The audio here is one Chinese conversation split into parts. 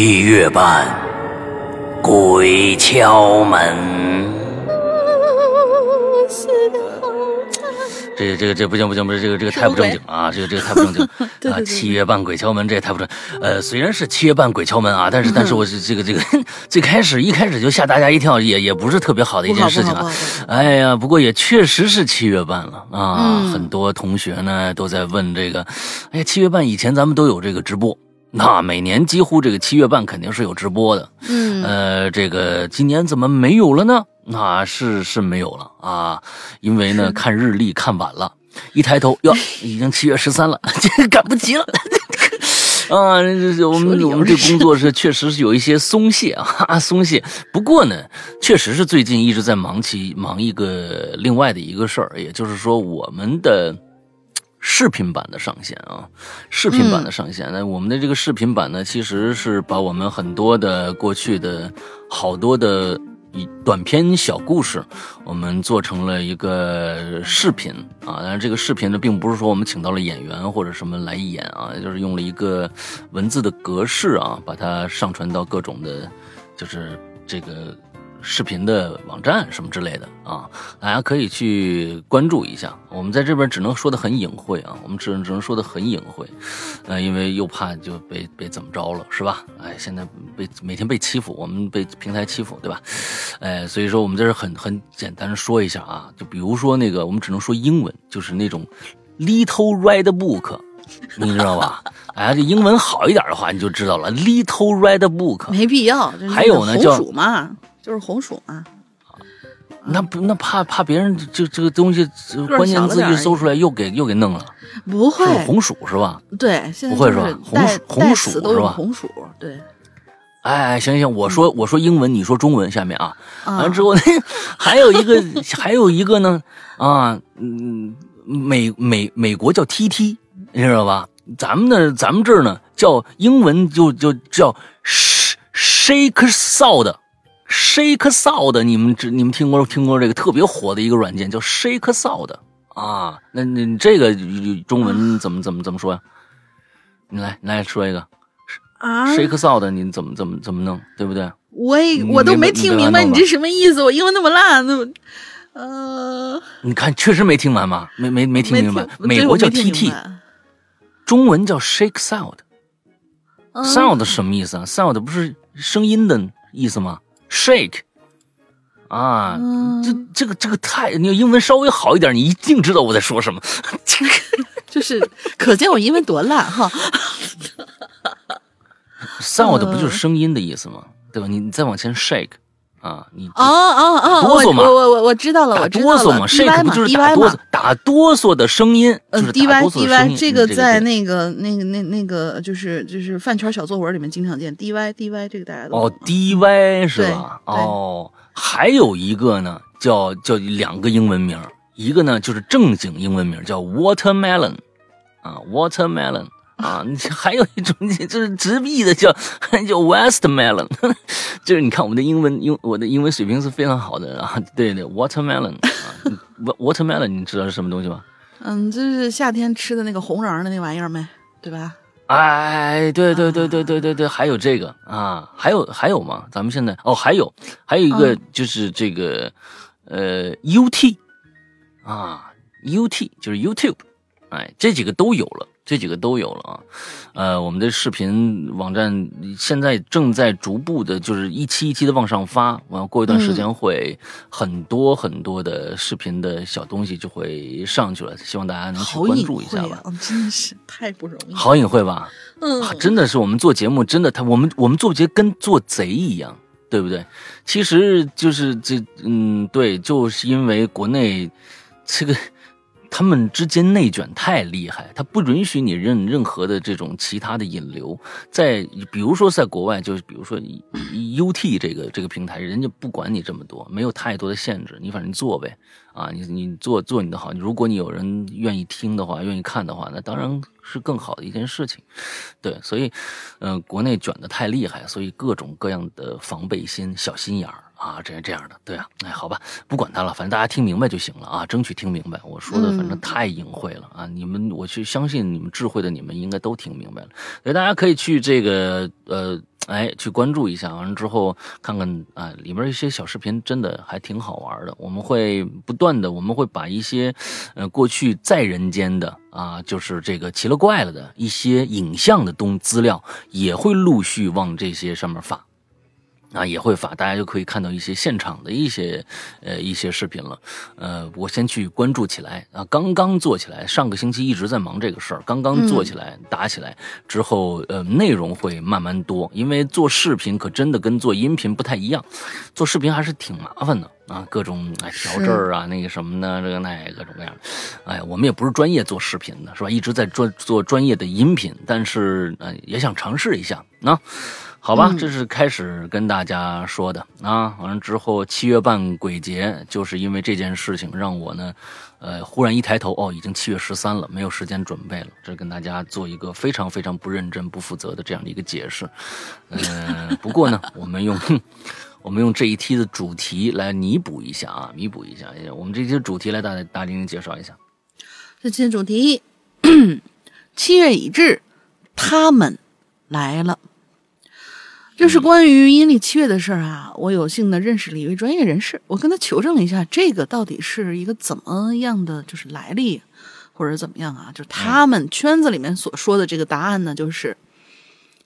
七月半，鬼敲门。这这个这不行不行不行这个这个太不正经啊！这个这个太不正经 啊！七月半鬼敲门，这也太不正。呃，虽然是七月半鬼敲门啊，但是但是我是这个这个最开始一开始就吓大家一跳，也也不是特别好的一件事情啊。哎呀，不过也确实是七月半了啊！很多同学呢都在问这个，哎呀，七月半以前咱们都有这个直播。那每年几乎这个七月半肯定是有直播的，嗯，呃，这个今年怎么没有了呢？那是是没有了啊，因为呢看日历看晚了，一抬头哟，已经七月十三了，这赶不及了 啊！我们我们这工作是确实是有一些松懈啊，松懈。不过呢，确实是最近一直在忙起忙一个另外的一个事儿，也就是说我们的。视频版的上线啊，视频版的上线。那我们的这个视频版呢，其实是把我们很多的过去的好多的短篇小故事，我们做成了一个视频啊。但是这个视频呢，并不是说我们请到了演员或者什么来演啊，就是用了一个文字的格式啊，把它上传到各种的，就是这个。视频的网站什么之类的啊，大家可以去关注一下。我们在这边只能说的很隐晦啊，我们只能只能说的很隐晦，呃，因为又怕就被被怎么着了，是吧？哎，现在被每天被欺负，我们被平台欺负，对吧？哎，所以说我们在这很很简单的说一下啊，就比如说那个，我们只能说英文，就是那种 little red book，你知道吧？哎，这英文好一点的话，你就知道了，little red book，没必要。还有呢，叫嘛。就是红薯嘛，那不那怕怕别人这这个东西关键字一搜出来又给又给弄了，不会红薯是吧？对，不会是吧？红薯红薯是吧？红薯对。哎，行行，我说我说英文，你说中文，下面啊，完了之后还有一个还有一个呢啊，嗯，美美美国叫 T T，你知道吧？咱们呢，咱们这儿呢叫英文就就叫 shake sound。Shake Sound，你们知你们听过听过这个特别火的一个软件叫 Shake Sound 啊？那那这个中文怎么怎么怎么说呀？你来你来说一个啊？Shake Sound，你怎么怎么怎么弄？对不对？我也我都没听明白你这什么意思？我英文那么烂，那么呃，你看确实没听完吗？没没没听明白。美国叫 TT，中文叫 Shake Sound，Sound 什么意思啊？Sound 不是声音的意思吗？Shake，啊，这这个这个太，你英文稍微好一点，你一定知道我在说什么。这 个就是，可见我英文多烂哈。Sound 不就是声音的意思吗？对吧？你你再往前 shake。啊，你哦哦哦，哆嗦嘛，我我我我知道了，我知道了。哆嗦嘛，shake 不就是打哆嗦？打哆嗦的声音，就是打哆嗦的声音。这个在那个那个那那个就是就是饭圈小作文里面经常见。dy dy 这个大家都哦，dy 是吧？哦，还有一个呢，叫叫两个英文名，一个呢就是正经英文名叫 watermelon 啊，watermelon。啊，你 还有一种，就是直译的叫 叫 Westmelon，就是你看我们的英文英我的英文水平是非常好的啊。对对，Watermelon 啊，Watermelon，你知道是什么东西吗？嗯，就是夏天吃的那个红瓤的那玩意儿呗，对吧？哎，对对对对对对对，还有这个啊，还有还有吗？咱们现在哦，还有还有一个就是这个呃 UT 啊，UT 就是 YouTube，哎，这几个都有了。这几个都有了啊，呃，我们的视频网站现在正在逐步的，就是一期一期的往上发，完过一段时间会很多很多的视频的小东西就会上去了，希望大家能去关注一下吧。真的是太不容易，好隐晦吧？嗯，真的是我们做节目，真的他我们我们做节跟做贼一样，对不对？其实就是这，嗯，对，就是因为国内这个。他们之间内卷太厉害，他不允许你任任何的这种其他的引流。在比如说，在国外，就比如说 U T 这个这个平台，人家不管你这么多，没有太多的限制，你反正做呗，啊，你你做做你的好。如果你有人愿意听的话，愿意看的话，那当然是更好的一件事情。对，所以，嗯，国内卷的太厉害，所以各种各样的防备心、小心眼儿啊，这样这样的，对啊，哎，好吧，不管他了，反正大家听明白就行了啊，争取听明白。我说的反正太隐晦了啊，你们，我去相信你们智慧的你们应该都听明白了，所以大家可以去这个呃，哎，去关注一下，完了之后看看啊，里面一些小视频真的还挺好玩的。我们会不断的，我们会把一些呃过去在人间的啊，就是这个奇了怪了的一些影像的东资料，也会陆续往这些上面发。啊，也会发，大家就可以看到一些现场的一些呃一些视频了。呃，我先去关注起来啊，刚刚做起来，上个星期一直在忙这个事儿，刚刚做起来打起来之后，呃，内容会慢慢多，因为做视频可真的跟做音频不太一样，做视频还是挺麻烦的啊，各种哎调这儿啊，那个什么呢，这个那各种各样，哎，我们也不是专业做视频的，是吧？一直在专做专业的音频，但是呃也想尝试一下啊。好吧，这是开始跟大家说的啊。完了之后，七月半鬼节，就是因为这件事情让我呢，呃，忽然一抬头，哦，已经七月十三了，没有时间准备了。这跟大家做一个非常非常不认真、不负责的这样的一个解释。嗯，不过呢，我们用 我们用这一期的主题来弥补一下啊，弥补一下。我们这期主题来大大玲玲介绍一下。这期的主题，七月已至，他们来了。这是关于阴历七月的事儿啊！我有幸的认识了一位专业人士，我跟他求证了一下，这个到底是一个怎么样的就是来历，或者怎么样啊？就是他们圈子里面所说的这个答案呢，就是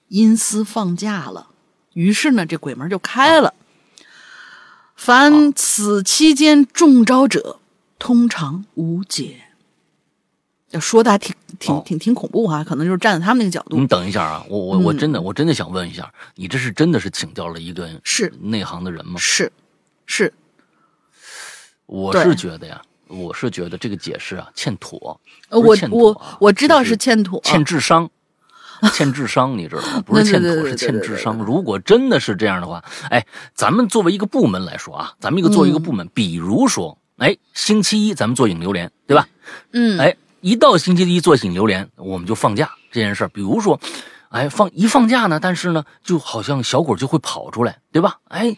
阴司放假了，于是呢，这鬼门就开了。凡此期间中招者，通常无解。要说的还挺挺挺挺恐怖哈，可能就是站在他们那个角度。你等一下啊，我我我真的我真的想问一下，你这是真的是请教了一个是内行的人吗？是，是。我是觉得呀，我是觉得这个解释啊欠妥。我我我知道是欠妥，欠智商，欠智商，你知道吗？不是欠妥，是欠智商。如果真的是这样的话，哎，咱们作为一个部门来说啊，咱们一个作为一个部门，比如说，哎，星期一咱们做影榴莲，对吧？嗯，哎。一到星期一做醒榴莲，我们就放假这件事儿。比如说，哎，放一放假呢，但是呢，就好像小鬼就会跑出来，对吧？哎，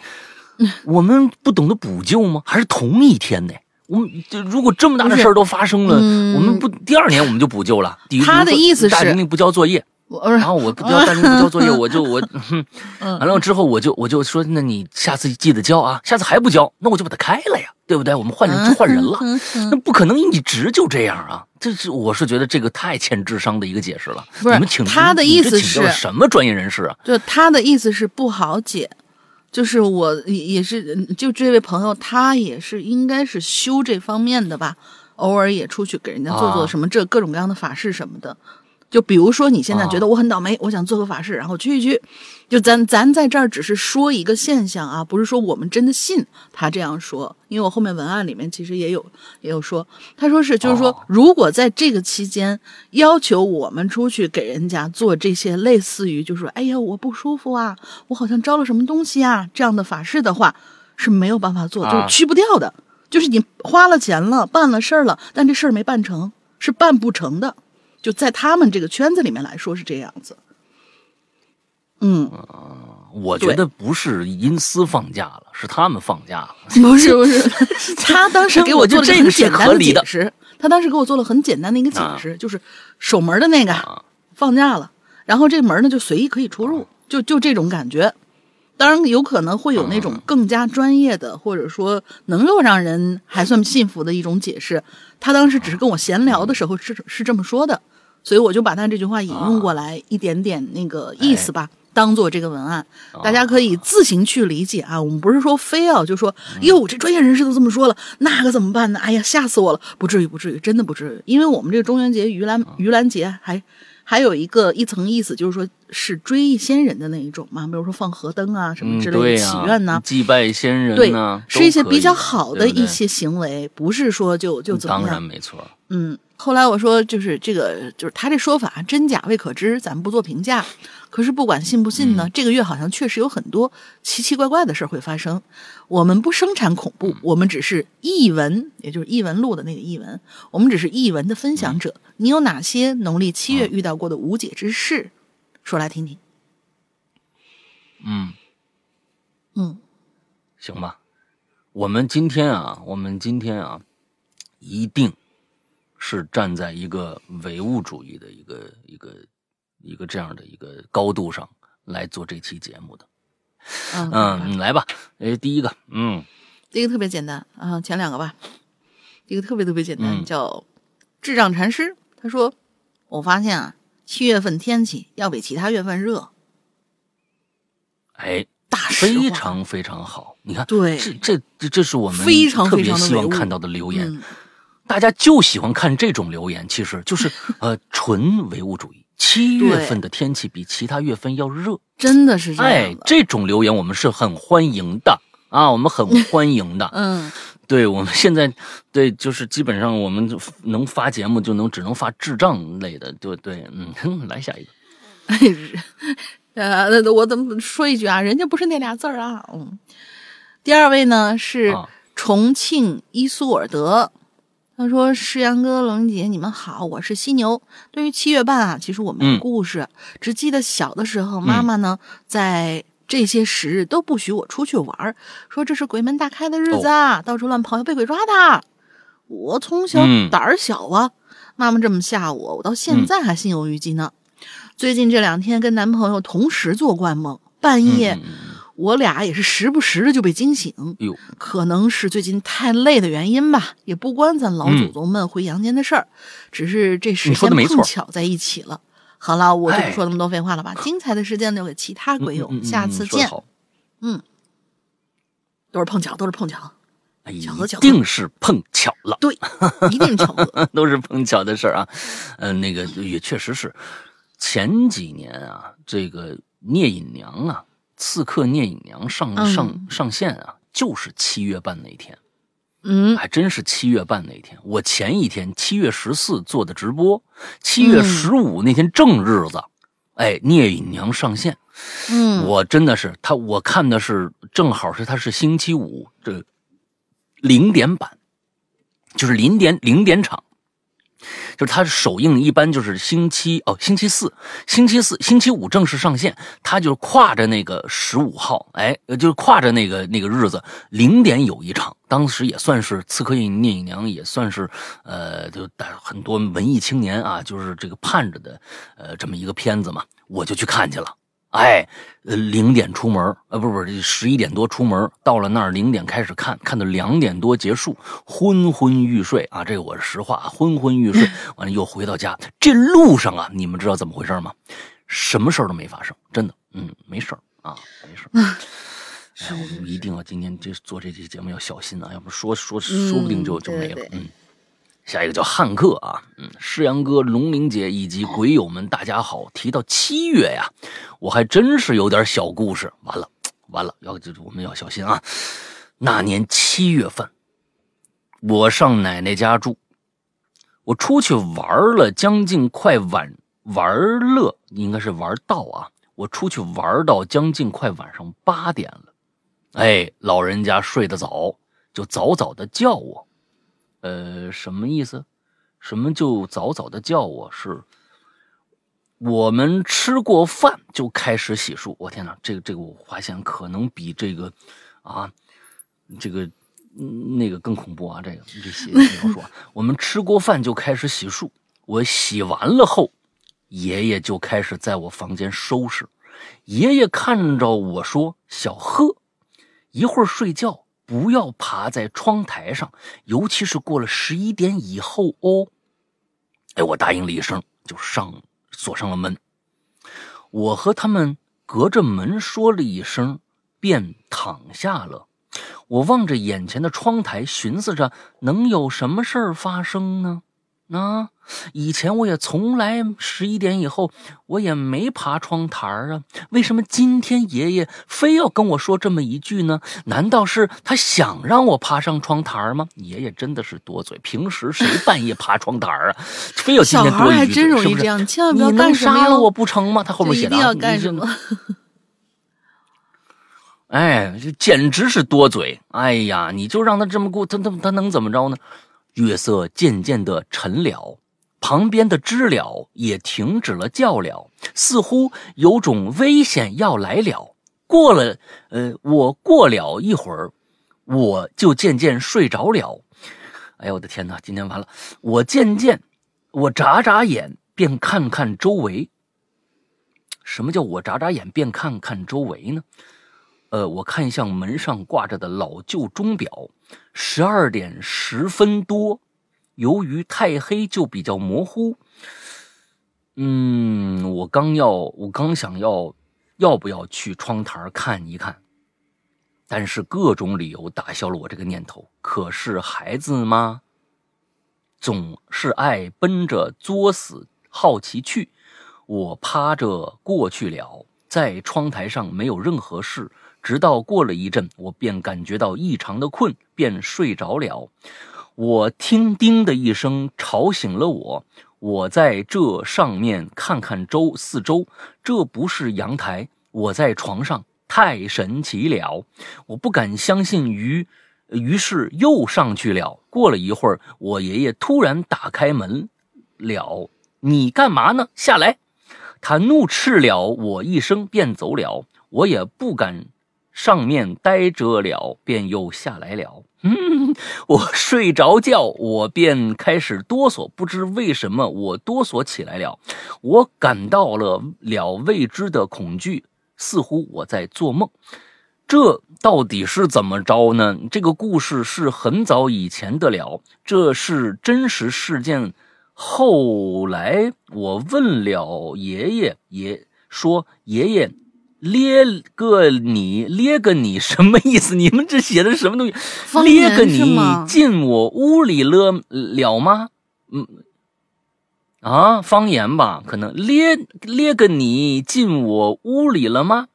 我们不懂得补救吗？还是同一天呢？我们就如果这么大的事儿都发生了，我们不第二年我们就补救了？他的意思是大玲玲不交作业。然后我不交，大玲不交作业，我就我，完了之后我就我就说，那你下次记得交啊，下次还不交，那我就把它开了呀，对不对？我们换人换人了，那不可能一直就这样啊！这是我是觉得这个太欠智商的一个解释了。不是，他的意思是什么专业人士啊？就他的意思是不好解，就是我也是，就这位朋友他也是应该是修这方面的吧，偶尔也出去给人家做做什么这各种各样的法事什么的。就比如说，你现在觉得我很倒霉，我想做个法事，然后去一去。就咱咱在这儿只是说一个现象啊，不是说我们真的信他这样说。因为我后面文案里面其实也有也有说，他说是就是说，如果在这个期间要求我们出去给人家做这些类似于就是说，哎呀我不舒服啊，我好像招了什么东西啊这样的法事的话，是没有办法做，就是去不掉的。就是你花了钱了，办了事儿了，但这事儿没办成，是办不成的。就在他们这个圈子里面来说是这样子，嗯，我觉得不是因私放假了，是他们放假了。不是不 是，他当时给我做了很简单的解释，他当时给我做了很简单的一个解释，就是守门的那个放假了，然后这门呢就随意可以出入，就就这种感觉。当然有可能会有那种更加专业的，或者说能够让人还算信服的一种解释。他当时只是跟我闲聊的时候是是这么说的。所以我就把他这句话引用过来，一点点那个意思吧，当做这个文案，大家可以自行去理解啊。我们不是说非要就说，哟，这专业人士都这么说了，那可怎么办呢？哎呀，吓死我了！不至于，不至于，真的不至于，因为我们这个中元节、盂兰盂兰节还还有一个一层意思，就是说是追忆先人的那一种嘛，比如说放河灯啊什么之类的祈愿呢，祭拜先人，对，是一些比较好的一些行为，不是说就就怎么样，当然没错，嗯。后来我说，就是这个，就是他这说法真假未可知，咱们不做评价。可是不管信不信呢，这个月好像确实有很多奇奇怪怪的事会发生。我们不生产恐怖，我们只是译文，也就是译文录的那个译文，我们只是译文的分享者。你有哪些农历七月遇到过的无解之事，说来听听？嗯嗯，行吧？我们今天啊，我们今天啊，一定是站在一个唯物主义的一个一个一个这样的一个高度上来做这期节目的。嗯嗯，来吧。哎，第一个，嗯，第一个特别简单啊，前两个吧。第一个特别特别简单，嗯叫智障禅师。他说：“我发现啊，七月份天气要比其他月份热，哎，大实话非常非常好。你看，对这这这这是我们非常特别非常希望看到的留言。嗯大家就喜欢看这种留言，其实就是 呃纯唯物主义。七月份的天气比其他月份要热，真的是这哎样哎。，这种留言我们是很欢迎的啊，我们很欢迎的。嗯，对我们现在对就是基本上我们就能发节目就能只能发智障类的，对对，嗯，哼来下一个。哎，呃，我怎么说一句啊？人家不是那俩字儿啊。嗯，第二位呢是啊重庆伊苏尔德，他说：“诗阳哥、龙姐，你们好，我是犀牛。对于七月半啊，其实我没故事，只记得小的时候，妈妈呢、在这些时日都不许我出去玩儿，说这是鬼门大开的日子啊，到处乱跑要被鬼抓的。我从小嗯。胆儿小啊，妈妈这么吓我，我到现在还心有余悸呢。最近这两天跟男朋友同时做怪梦，半夜、我俩也是时不时的就被惊醒。哟，可能是最近太累的原因吧，也不关咱老祖宗们回阳间的事儿，只是这时间碰巧在一起了。好了，我就不哎说那么多废话了吧，精彩的时间留给其他鬼友，下次见。嗯都是碰巧，都是碰巧，哎巧合巧合一定是碰巧了，对，一定巧合。都是碰巧的事儿啊。嗯、那个也确实是，前几年啊，这个聂隐娘啊，刺客聂隐娘上嗯上上线啊，就是七月半那天，嗯，还真是七月半那天。我前一天七月十四做的直播，七月嗯十五那天正日子，哎，聂隐娘上线。嗯，我真的是他，我看的是正好是他是星期五这零点版，就是零点零点场，就是它首映一般就是星期哦星期四，星期四星期五正式上线，它就是跨着那个十五号，哎，就是跨着那个那个日子零点有一场，当时也算是《刺客聂隐娘》，也算是呃就大很多文艺青年啊，就是这个盼着的呃这么一个片子嘛，我就去看去了。哎，呃，零点出门，呃，不是不是，十一点多出门，到了那儿零点开始看，看到两点多结束，昏昏欲睡啊，这个我是实话，昏昏欲睡，完了又回到家，这路上啊，你们知道怎么回事吗？什么事儿都没发生，真的，嗯，没事儿啊，没事儿。哎，我们一定要今天这做这期节目要小心啊，要不说说说不定就、嗯就没了对对。嗯，下一个叫汉克啊，嗯，诗阳哥、龙玲姐以及鬼友们，大家好。提到七月呀，我还真是有点小故事。完了，完了，要就是我们要小心啊。那年七月份，我上奶奶家住，我出去玩了将近快晚玩乐，应该是玩到啊，我出去玩到将近快晚上八点了。哎，老人家睡得早，就早早的叫我。呃，什么意思？什么就早早的叫我？是我们吃过饭就开始洗漱。我天哪，这个这个我发现可能比这个啊，这个那个更恐怖啊！这个这写描述啊，我们吃过饭就开始洗漱。我洗完了后，爷爷就开始在我房间收拾。爷爷看着我说：“小贺，一会儿睡觉不要爬在窗台上，尤其是过了十一点以后哦。”哎，我答应了一声，就上锁上了门。我和他们隔着门说了一声，便躺下了。我望着眼前的窗台，寻思着能有什么事儿发生呢？啊，以前我也从来十一点以后我也没爬窗台儿啊，为什么今天爷爷非要跟我说这么一句呢？难道是他想让我爬上窗台儿吗？爷爷真的是多嘴，平时谁半夜爬窗台儿啊？非要今小天多一句还真容是不是易这样，你千万不要你能干什么杀了我，不成吗？他后面写的啊一定要干什么？哎，这简直是多嘴！哎呀，你就让他这么过，他他他能怎么着呢？月色渐渐的沉了，旁边的知了也停止了叫了，似乎有种危险要来了。过了，呃，我过了一会儿，我就渐渐睡着了。哎呀，我的天哪！今天完了，我渐渐，我眨眨眼，便看看周围。什么叫我眨眨眼便看看周围呢？呃，我看向门上挂着的老旧钟表，十二点十分多。由于太黑，就比较模糊。嗯，我刚要，我刚想要，要不要去窗台看一看？但是各种理由打消了我这个念头。可是孩子吗？总是爱奔着作死好奇去。我趴着过去了，在窗台上没有任何事。直到过了一阵，我便感觉到异常的困，便睡着了。我听“叮”的一声吵醒了我。我在这上面看看周四周，这不是阳台，我在床上，太神奇了！我不敢相信，于于是又上去了。过了一会儿，我爷爷突然打开门了，你干嘛呢？下来！他怒斥了我一声，便走了。我也不敢上面待着了，便又下来了。嗯，我睡着觉，我便开始哆嗦，不知为什么我哆嗦起来了。我感到了了未知的恐惧，似乎我在做梦。这到底是怎么着呢？这个故事是很早以前的了，这是真实事件。后来我问了爷爷，爷说：“爷爷，咧个你，咧个你什么意思？你们这写的什么东西？咧个你进我屋里了了吗？嗯，啊，方言吧？可能咧咧个你进我屋里了吗？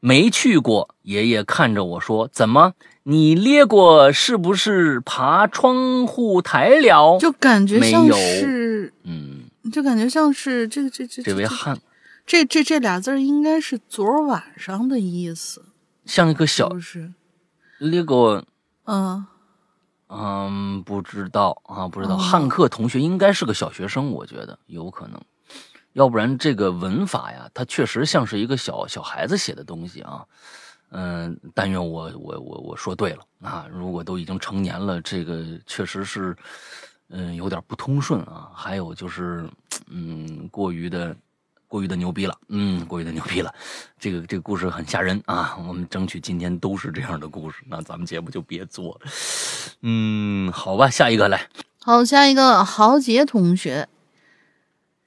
没去过。爷爷看着我说：怎么？”你咧过是不是爬窗户台了？就感觉像是，嗯，就感觉像是这个这这这位汉，这这这这俩字应该是昨晚上的意思，像一个小，不是咧过，嗯嗯，不知道啊，不知道。汉克同学应该是个小学生，我觉得有可能，要不然这个文法呀，它确实像是一个小小孩子写的东西啊。嗯，但愿我我我我说对了啊！如果都已经成年了，这个确实是，嗯，有点不通顺啊。还有就是，嗯，过于的过于的牛逼了，嗯，过于的牛逼了。这个这个故事很吓人啊！我们争取今天都是这样的故事，那咱们节目就别做了。嗯，好吧，下一个来。好，下一个豪杰同学，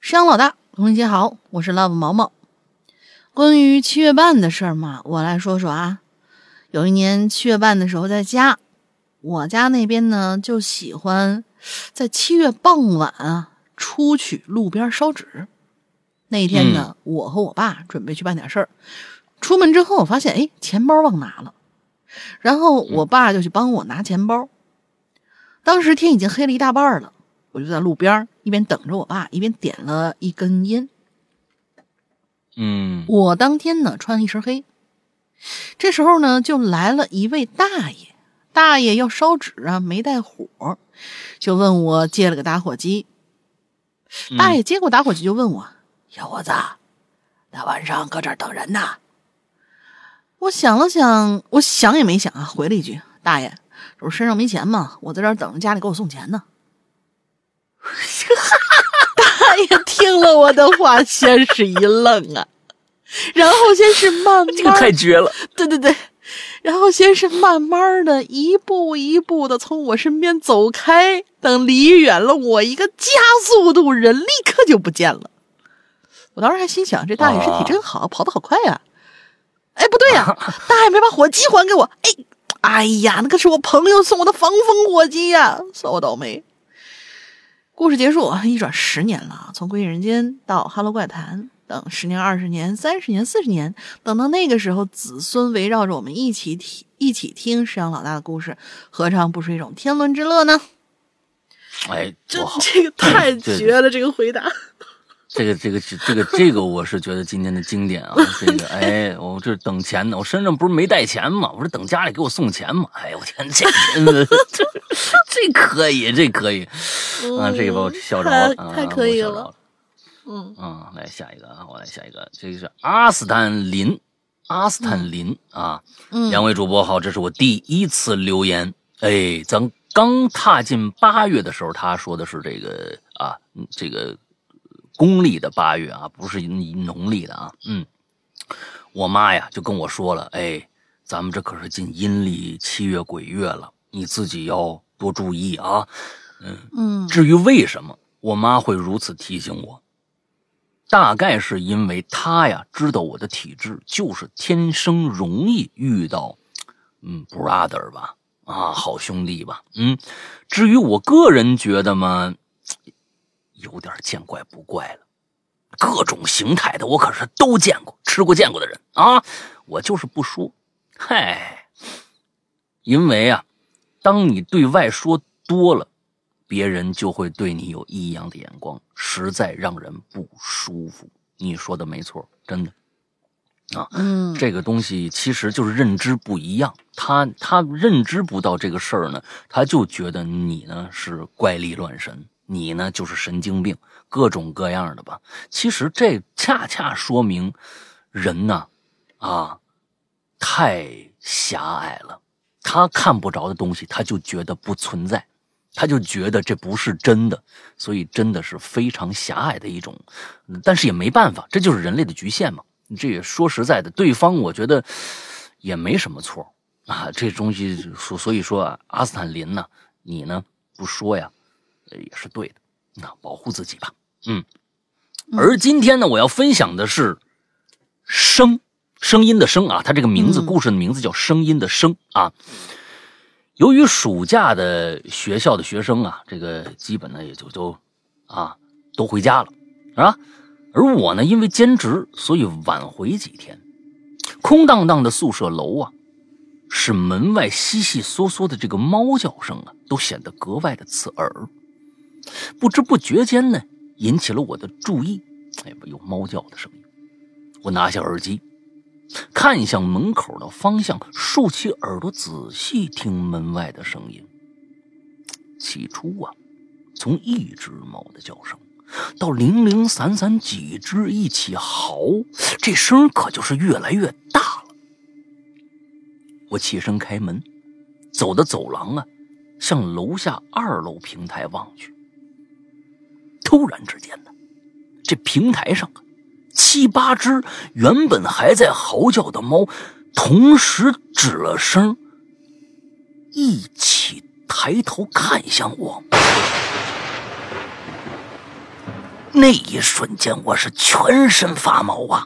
山老大，同学姐好，我是 Love 毛毛。关于七月半的事儿嘛，我来说说啊。有一年七月半的时候，在家，我家那边呢就喜欢在七月傍晚啊出去路边烧纸。那天呢，我和我爸准备去办点事儿，出门之后我发现，哎，钱包忘拿了，然后我爸就去帮我拿钱包。当时天已经黑了一大半了，我就在路边一边等着我爸，一边点了一根烟。嗯，我当天呢穿了一身黑，这时候呢就来了一位大爷，大爷要烧纸啊，没带火，就问我借了个打火机。大爷接过打火机就问我：“小伙子，大晚上搁这儿等人呢？”我想了想，我想也没想啊，回了一句：“大爷，这不身上没钱嘛？我在这儿等着家里给我送钱呢。”大爷听了我的话，先是一愣啊，然后先是慢慢，这个太绝了，对对对，然后先是慢慢的一步一步的从我身边走开，等离远了，我一个加速度，人立刻就不见了。我当时还心想，这大爷身体真好，跑得好快呀！哎，不对呀，大爷没把火机还给我，哎，哎呀，那可是我朋友送我的防风火机呀，算我倒霉。故事结束，一转十年了，从《鬼影人间》到《哈喽怪谈》，等十年、二十年、三十年、四十年，等到那个时候，子孙围绕着我们一起听，一起听石阳老大的故事，何尝不是一种天伦之乐呢？哎，这这个太绝了，这个回答。这个这个这个这个，我是觉得今天的经典啊！这个哎，我这等钱呢，我身上不是没带钱吗？我说等家里给我送钱嘛！哎呦我天，这这这可以，这可以啊！这个把我笑着！太可以了，嗯嗯，来下一个啊，我来下一个，这个是阿斯坦林阿斯坦林啊，嗯，两位主播好，这是我第一次留言。哎，咱刚踏进八月的时候，他说的是这个啊，这个公历的八月啊，不是农历的啊。嗯，我妈呀就跟我说了，哎，咱们这可是进阴历七月鬼月了，你自己要多注意啊。嗯嗯，至于为什么我妈会如此提醒我，大概是因为她呀知道我的体质就是天生容易遇到，嗯，brother 吧，啊，好兄弟吧，嗯。至于我个人觉得嘛，有点见怪不怪了，各种形态的我可是都见过，吃过见过的人啊，我就是不说，嗨，因为啊，当你对外说多了。别人就会对你有异样的眼光，实在让人不舒服。你说的没错，真的啊。嗯，这个东西其实就是认知不一样，他他认知不到这个事儿呢，他就觉得你呢是怪力乱神，你呢就是神经病，各种各样的吧。其实这恰恰说明人呢啊太狭隘了，他看不着的东西，他就觉得不存在。他就觉得这不是真的，所以真的是非常狭隘的一种，但是也没办法，这就是人类的局限嘛。这也说实在的，对方我觉得也没什么错啊。这东西所所以说啊，阿斯坦林呢，你呢不说呀，也是对的。那保护自己吧，嗯。而今天呢，我要分享的是声声音的声啊，它这个名字故事的名字叫声音的声啊。由于暑假的学校的学生啊，这个基本呢也就都啊都回家了啊，而我呢因为兼职，所以晚回几天。空荡荡的宿舍楼啊，使门外悉悉嗦嗦的这个猫叫声啊，都显得格外的刺耳。不知不觉间呢，引起了我的注意。哎，有猫叫的声音，我拿下耳机。看向门口的方向，竖起耳朵仔细听门外的声音。起初啊，从一只猫的叫声，到零零散散几只一起嚎，这声可就是越来越大了。我起身开门，走的走廊啊，向楼下二楼平台望去。突然之间呢，这平台上啊。七八只原本还在嚎叫的猫，同时止了声，一起抬头看向我。那一瞬间，我是全身发毛啊！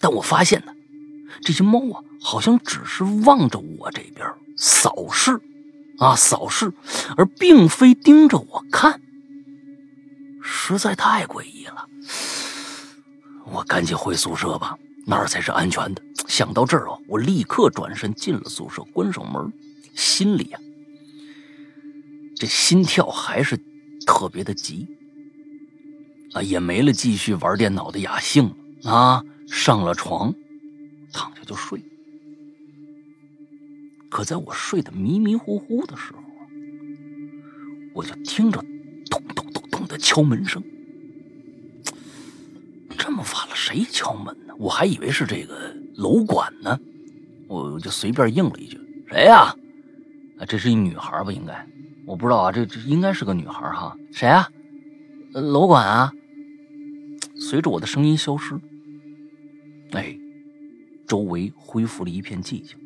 但我发现呢，这些猫啊，好像只是望着我这边扫视，啊，扫视，而并非盯着我看，实在太诡异了。我赶紧回宿舍吧，那儿才是安全的。想到这儿啊，我立刻转身进了宿舍，关上门，心里啊，这心跳还是特别的急啊，也没了继续玩电脑的雅兴啊，上了床，躺下就睡。可在我睡得迷迷糊糊的时候，我就听着咚咚的敲门声。这么晚了，谁敲门呢？我还以为是这个楼管呢，我就随便应了一句：“谁呀？”啊，这是一女孩吧？应该，我不知道啊，这这应该是个女孩哈。谁啊？楼管啊。随着我的声音消失，哎，周围恢复了一片寂静。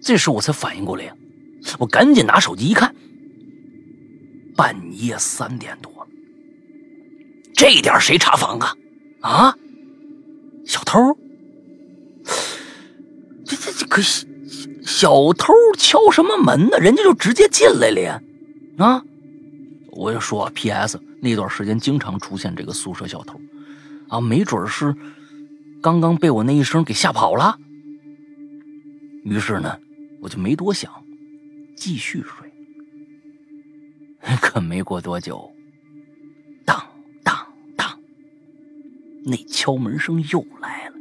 这时我才反应过来呀，我赶紧拿手机一看，半夜三点多，这点谁查房啊？啊，小偷！这这这可小偷敲什么门呢？人家就直接进来了呀！啊，我就说，P.S. 那段时间经常出现这个宿舍小偷，啊，没准是刚刚被我那一声给吓跑了。于是呢，我就没多想，继续睡。可没过多久。那敲门声又来了，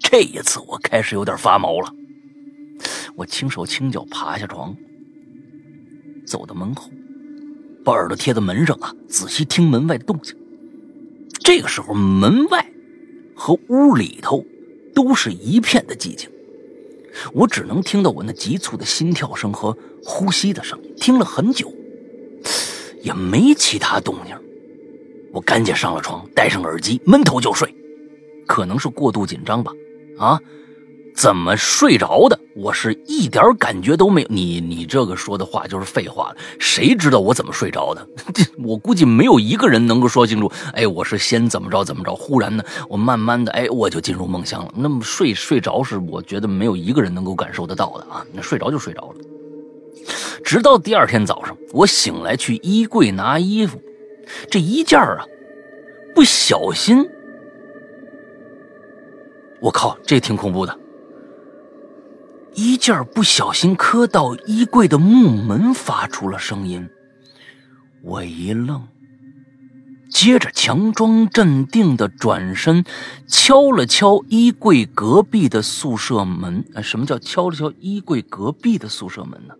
这一次我开始有点发毛了。我轻手轻脚爬下床，走到门后，把耳朵贴在门上啊，仔细听门外的动静。这个时候，门外和屋里头都是一片的寂静，我只能听到我那急促的心跳声和呼吸的声音。听了很久，也没其他动静。我赶紧上了床，戴上耳机，闷头就睡。可能是过度紧张吧，啊。怎么睡着的？我是一点感觉都没有。你你这个说的话就是废话谁知道我怎么睡着的？这我估计没有一个人能够说清楚。哎，我是先怎么着怎么着，忽然呢，我慢慢的，哎，我就进入梦乡了。那么睡睡着是我觉得没有一个人能够感受得到的啊。那睡着就睡着了。直到第二天早上，我醒来去衣柜拿衣服，这一件啊，不小心，我靠，这挺恐怖的。衣件不小心磕到衣柜的木门，发出了声音。我一愣，接着强装镇定的转身，敲了敲衣柜隔壁的宿舍门。哎，什么叫敲了敲衣柜隔壁的宿舍门呢？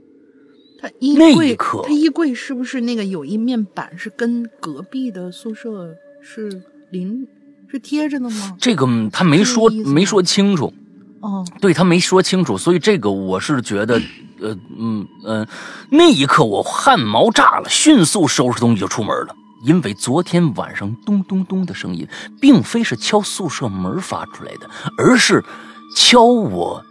他衣柜，他衣柜是不是那个有一面板是跟隔壁的宿舍是邻是贴着的吗？这个他没说，没说清楚。哦，对他没说清楚，所以这个我是觉得，呃，嗯嗯，那一刻我汗毛炸了，迅速收拾东西就出门了。因为昨天晚上咚咚咚的声音，并非是敲宿舍门发出来的，而是敲我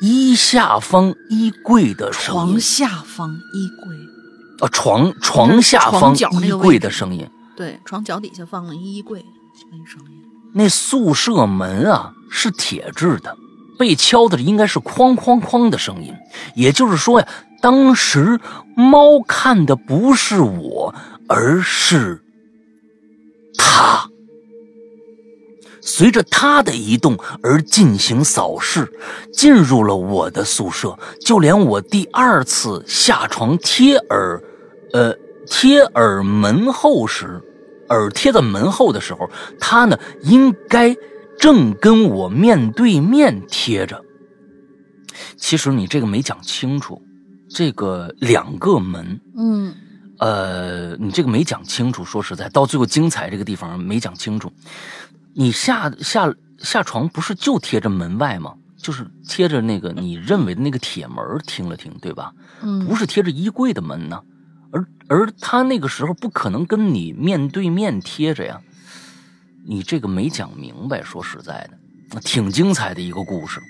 衣下方衣柜的声音。床下方衣柜，啊，床床下方衣柜的声音。对，床脚底下放了衣柜，那声音。那宿舍门啊是铁制的。被敲的应该是哐哐哐的声音，也就是说呀，当时猫看的不是我，而是他。随着他的移动而进行扫视，进入了我的宿舍。就连我第二次下床贴耳，呃，贴耳门后时，耳贴在门后的时候，他呢应该。正跟我面对面贴着。其实你这个没讲清楚，这个两个门，嗯，呃，你这个没讲清楚。说实在，到最后精彩这个地方没讲清楚。你下下下床不是就贴着门外吗？就是贴着那个你认为的那个铁门，听了听，对吧？嗯，不是贴着衣柜的门呢。而而他那个时候不可能跟你面对面贴着呀。你这个没讲明白，说实在的，挺精彩的一个故事。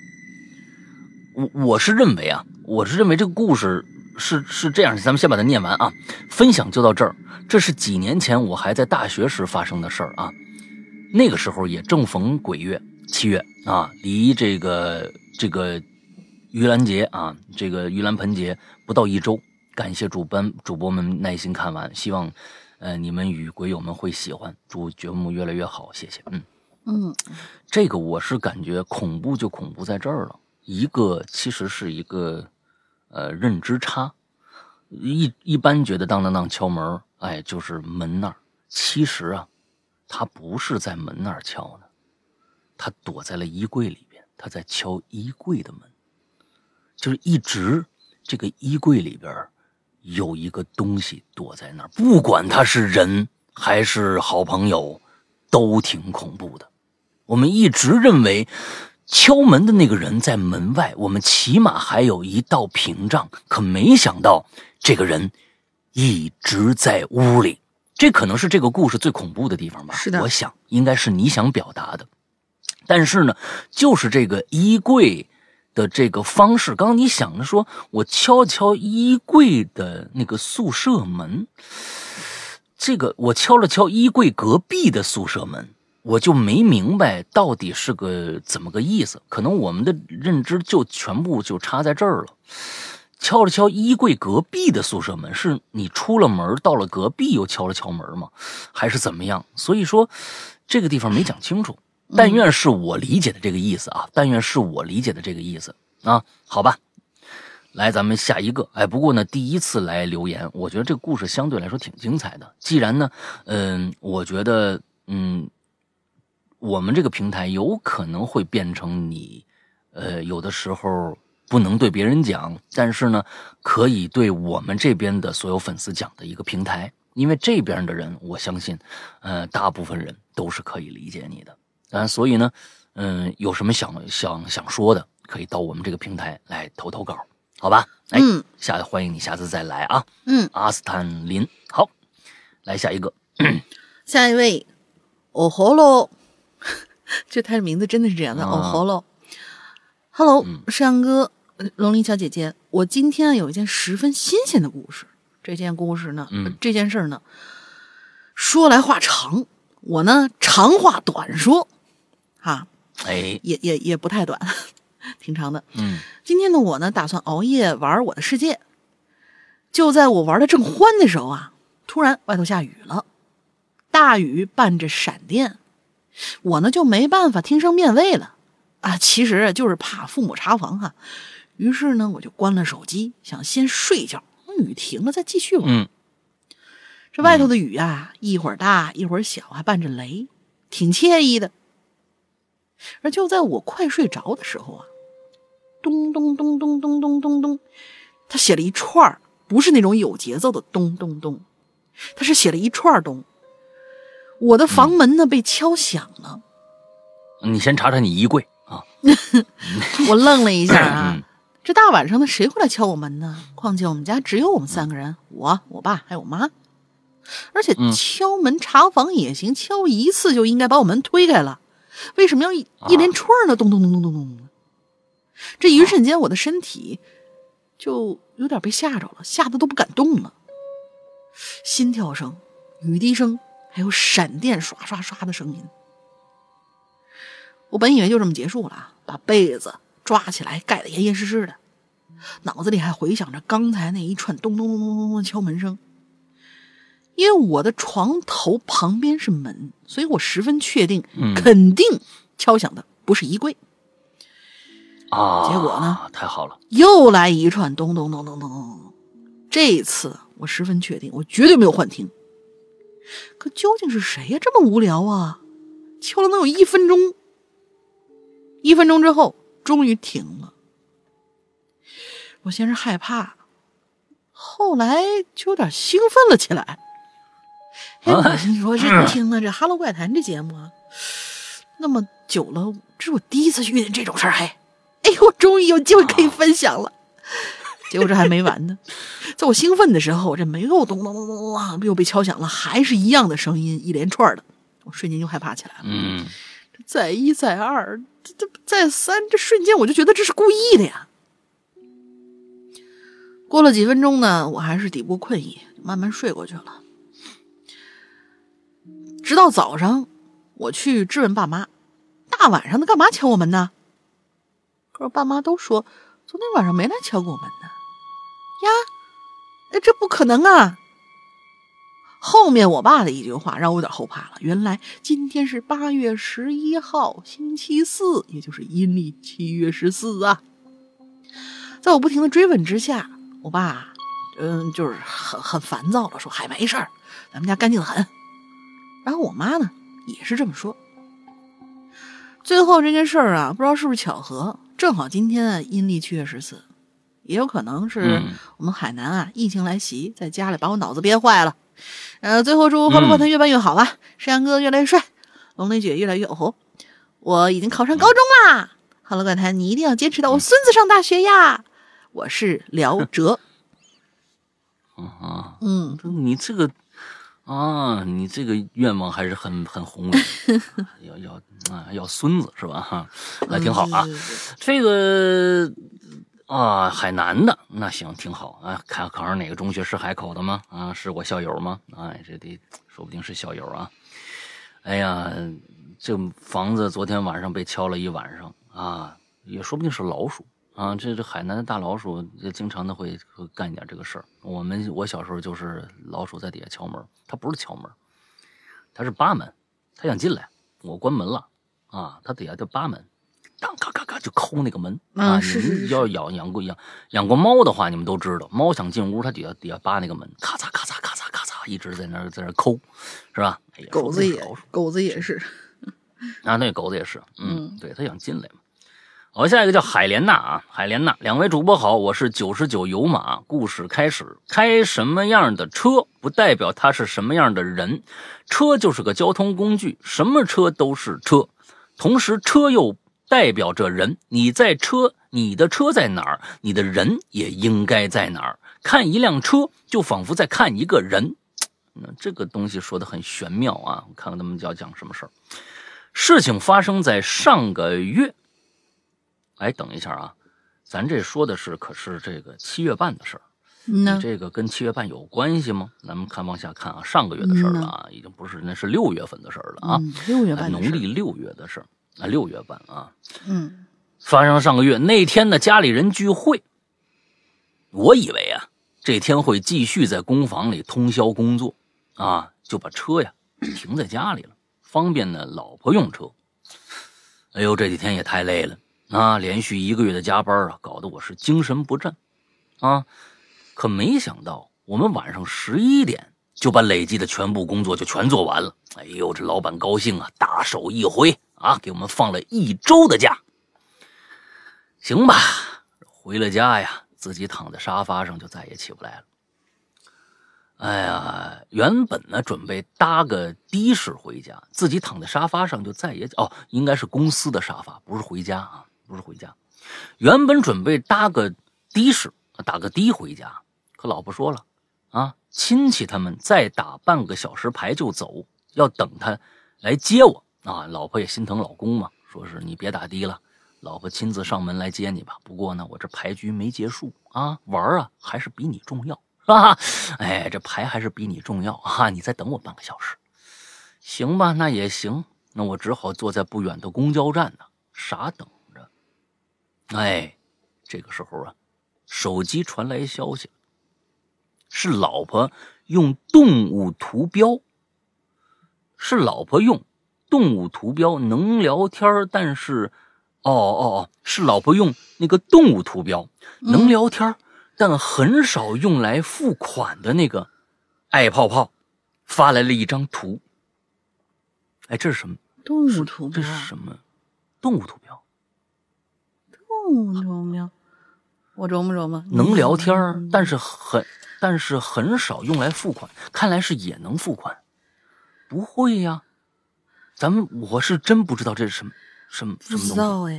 我我是认为啊，我是认为这个故事是是这样，咱们先把它念完啊。分享就到这儿。这是几年前我还在大学时发生的事儿啊。那个时候也正逢鬼月七月啊，离这个这个盂兰节啊，这个盂兰盆节不到一周。感谢主班主播们耐心看完，希望。呃，你们与鬼友们会喜欢，祝节目越来越好，谢谢。嗯嗯，这个我是感觉恐怖就恐怖在这儿了，一个其实是一个呃认知差，一一般觉得当当当敲门，哎，就是门那儿，其实啊，他不是在门那儿敲呢，他躲在了衣柜里边，他在敲衣柜的门，就是一直这个衣柜里边。有一个东西躲在那儿，不管他是人还是好朋友，都挺恐怖的。我们一直认为敲门的那个人在门外，我们起码还有一道屏障，可没想到这个人一直在屋里。这可能是这个故事最恐怖的地方吧？是的，我想应该是你想表达的。但是呢，就是这个衣柜。的这个方式，刚刚你想着说，我敲敲衣柜的那个宿舍门，这个我敲了敲衣柜隔壁的宿舍门，我就没明白到底是个怎么个意思。可能我们的认知就全部就插在这儿了。敲了敲衣柜隔壁的宿舍门，是你出了门到了隔壁又敲了敲门吗？还是怎么样？所以说，这个地方没讲清楚。但愿是我理解的这个意思啊！但愿是我理解的这个意思啊！好吧，来，咱们下一个。哎，不过呢，第一次来留言，我觉得这个故事相对来说挺精彩的。既然呢，嗯，我觉得，嗯，我们这个平台有可能会变成你，呃，有的时候不能对别人讲，但是呢，可以对我们这边的所有粉丝讲的一个平台。因为这边的人，我相信，呃，大部分人都是可以理解你的。啊，所以呢，嗯，有什么想想想说的，可以到我们这个平台来投投稿，好吧？哎，嗯下欢迎你下次再来啊，嗯，阿斯坦林。好，来下一个，下一位，哦吼喽，这他的名字真的是这样的，啊哦吼喽。Hello，嗯山羊哥，呃龙鳞小姐姐，我今天有一件十分新鲜的故事。这件故事呢，这件事儿呢，说来话长，我呢长话短说，哈，哎，也也也不太短，挺长的。嗯今天呢我呢，打算熬夜玩我的世界。就在我玩的正欢的时候啊，突然外头下雨了，大雨伴着闪电，我呢就没办法听声辨位了啊。其实就是怕父母查房哈、于是呢，我就关了手机，想先睡一觉，等雨停了再继续玩。嗯这外头的雨啊，一会儿大一会儿小，还伴着雷，挺惬意的。而就在我快睡着的时候啊，咚咚咚咚咚咚咚咚，他写了一串儿，不是那种有节奏的咚咚咚，他是写了一串儿咚。我的房门呢、被敲响了，你先查查你衣柜啊，我愣了一下啊，嗯这大晚上的谁会来敲我门呢？况且我们家只有我们三个人，我、我爸还有我妈，而且嗯敲门查房也行，敲一次就应该把我门推开了，为什么要一连串的？咚咚咚咚咚咚咚。这一瞬间，我的身体就有点被吓着了，吓得都不敢动了。心跳声、雨滴声，还有闪电刷刷刷的声音。我本以为就这么结束了啊，把被子抓起来盖得严严实实的，脑子里还回想着刚才那一串咚咚咚咚咚咚的敲门声。因为我的床头旁边是门，所以我十分确定，嗯肯定敲响的不是衣柜。啊，结果呢？太好了，又来一串咚咚咚咚咚咚咚。这一次我十分确定，我绝对没有幻听。可究竟是谁呀？这么无聊啊！敲了能有一分钟。一分钟之后，终于停了。我先是害怕，后来就有点兴奋了起来。哎，我心说这听了这《哈喽怪谈》这节目啊，那么久了，这是我第一次遇见这种事儿，还。哎呦，我终于有机会可以分享了。结果这还没完呢，在我兴奋的时候，这门又咚咚咚咚咚啊，又被敲响了，还是一样的声音，一连串的，我瞬间就害怕起来了。嗯再一再二，这这再三，这瞬间我就觉得这是故意的呀。过了几分钟呢，我还是抵不过困意，慢慢睡过去了。直到早上，我去质问爸妈：“大晚上的干嘛敲我门呢？”可是爸妈都说昨天晚上没来敲过门呢。呀，哎，这不可能啊！后面我爸的一句话让我有点后怕了。原来今天是八月十一号，星期四，也就是阴历七月十四啊。在我不停的追问之下，我爸，嗯，就是很很烦躁了，说：“嗨，没事儿，咱们家干净的很。”然后我妈呢，也是这么说。最后这件事儿啊，不知道是不是巧合，正好今天啊阴历七月十四，也有可能是嗯我们海南啊疫情来袭，在家里把我脑子憋坏了。呃，最后祝《欢乐怪谈》越办越好吧，山羊哥越来越帅，龙雷姐越来越红。我已经考上高中啦！欢乐怪谈，你一定要坚持到我孙子上大学呀！我是辽 哲，啊，嗯，你这个啊，你这个愿望还是很很宏伟，要要啊要孙子是吧？哈，那挺好啊。这个啊，海南的那行挺好啊。看考上哪个中学是海口的吗？啊，是我校友吗？哎，这得说不定是校友啊。哎呀，这房子昨天晚上被敲了一晚上啊，也说不定是老鼠啊。这这海南的大老鼠也经常的会会干一点这个事儿。我们我小时候就是老鼠在底下敲门，它不是敲门，它是扒门，它想进来，我关门了啊，它底下就扒门。当咔咔咔就抠那个门啊！嗯是是是你要养养过养养过猫的话，你们都知道，猫想进屋，它底下底下扒那个门，咔嚓咔嚓咔嚓咔嚓，一直在那儿在那儿抠，是吧？哎呀，狗子也狗子也是，啊，那狗子也是，嗯，嗯对，它想进来嘛。好，下一个叫海莲娜啊，海莲娜，两位主播好，我是九十九油马。故事开始，开什么样的车不代表他是什么样的人，车就是个交通工具，什么车都是车。同时车又代表着人。你在车，你的车在哪儿，你的人也应该在哪儿。看一辆车，就仿佛在看一个人。那这个东西说的很玄妙啊！我看看他们要讲什么事儿。事情发生在上个月。哎，等一下啊，咱这说的是可是这个七月半的事儿。嗯呢，这个跟七月半有关系吗？咱们看往下看啊，上个月的事儿了啊，已经不是那是六月份的事儿了啊，嗯六月半的事农历六月的事儿啊，六月半啊，嗯发生上个月那天呢，家里人聚会，我以为啊，这天会继续在工房里通宵工作啊，就把车呀 停在家里了，方便呢老婆用车。哎呦，这几天也太累了啊，连续一个月的加班啊，搞得我是精神不振啊。可没想到，我们晚上十一点就把累计的全部工作就全做完了。哎呦，这老板高兴啊，大手一挥啊，给我们放了一周的假。行吧，回了家呀，自己躺在沙发上就再也起不来了。哎呀，原本呢准备搭个的士回家，自己躺在沙发上就再也哦，应该是公司的沙发，不是回家啊，不是回家。原本准备搭个的士，打个的回家，可老婆说了啊，亲戚他们再打半个小时牌就走，要等他来接我啊。老婆也心疼老公嘛，说是你别打的了。老婆亲自上门来接你吧。不过呢，我这牌局没结束啊，玩啊还是比你重要，是吧？哎，这牌还是比你重要啊！你再等我半个小时，行吧？那也行。那我只好坐在不远的公交站呢，傻等着。哎，这个时候啊，手机传来消息，是老婆用动物图标，是老婆用动物图标能聊天，但是。哦哦哦，是老婆用那个动物图标能聊天，但很少用来付款的那个爱泡泡发来了一张图。哎，这是什么？动物图标？这是什么？动物图标？动物图标？我琢磨琢磨。能聊天，但是很但是很少用来付款，看来是也能付款。不会呀，咱们我是真不知道这是什么。什么什么东西？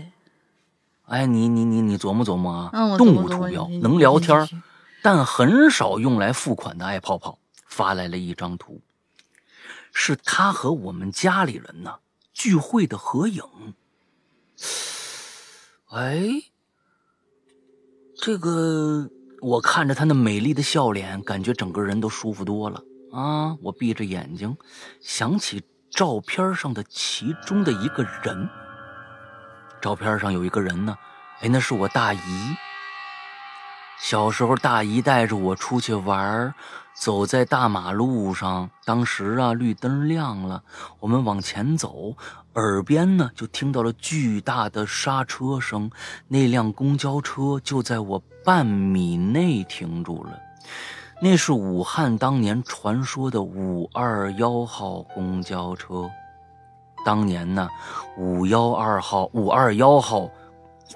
哎，哎，你你你你琢磨琢磨啊！嗯、动物图标能聊天，但很少用来付款的爱泡泡发来了一张图，是他和我们家里人呢聚会的合影。哎，这个我看着他那美丽的笑脸，感觉整个人都舒服多了啊！我闭着眼睛，想起照片上的其中的一个人。照片上有一个人呢，哎，那是我大姨。小时候，大姨带着我出去玩，走在大马路上。当时啊，绿灯亮了，我们往前走，耳边呢就听到了巨大的刹车声。那辆公交车就在我半米内停住了。那是武汉当年传说的五二幺号公交车。当年呢，五幺二号、五二幺号，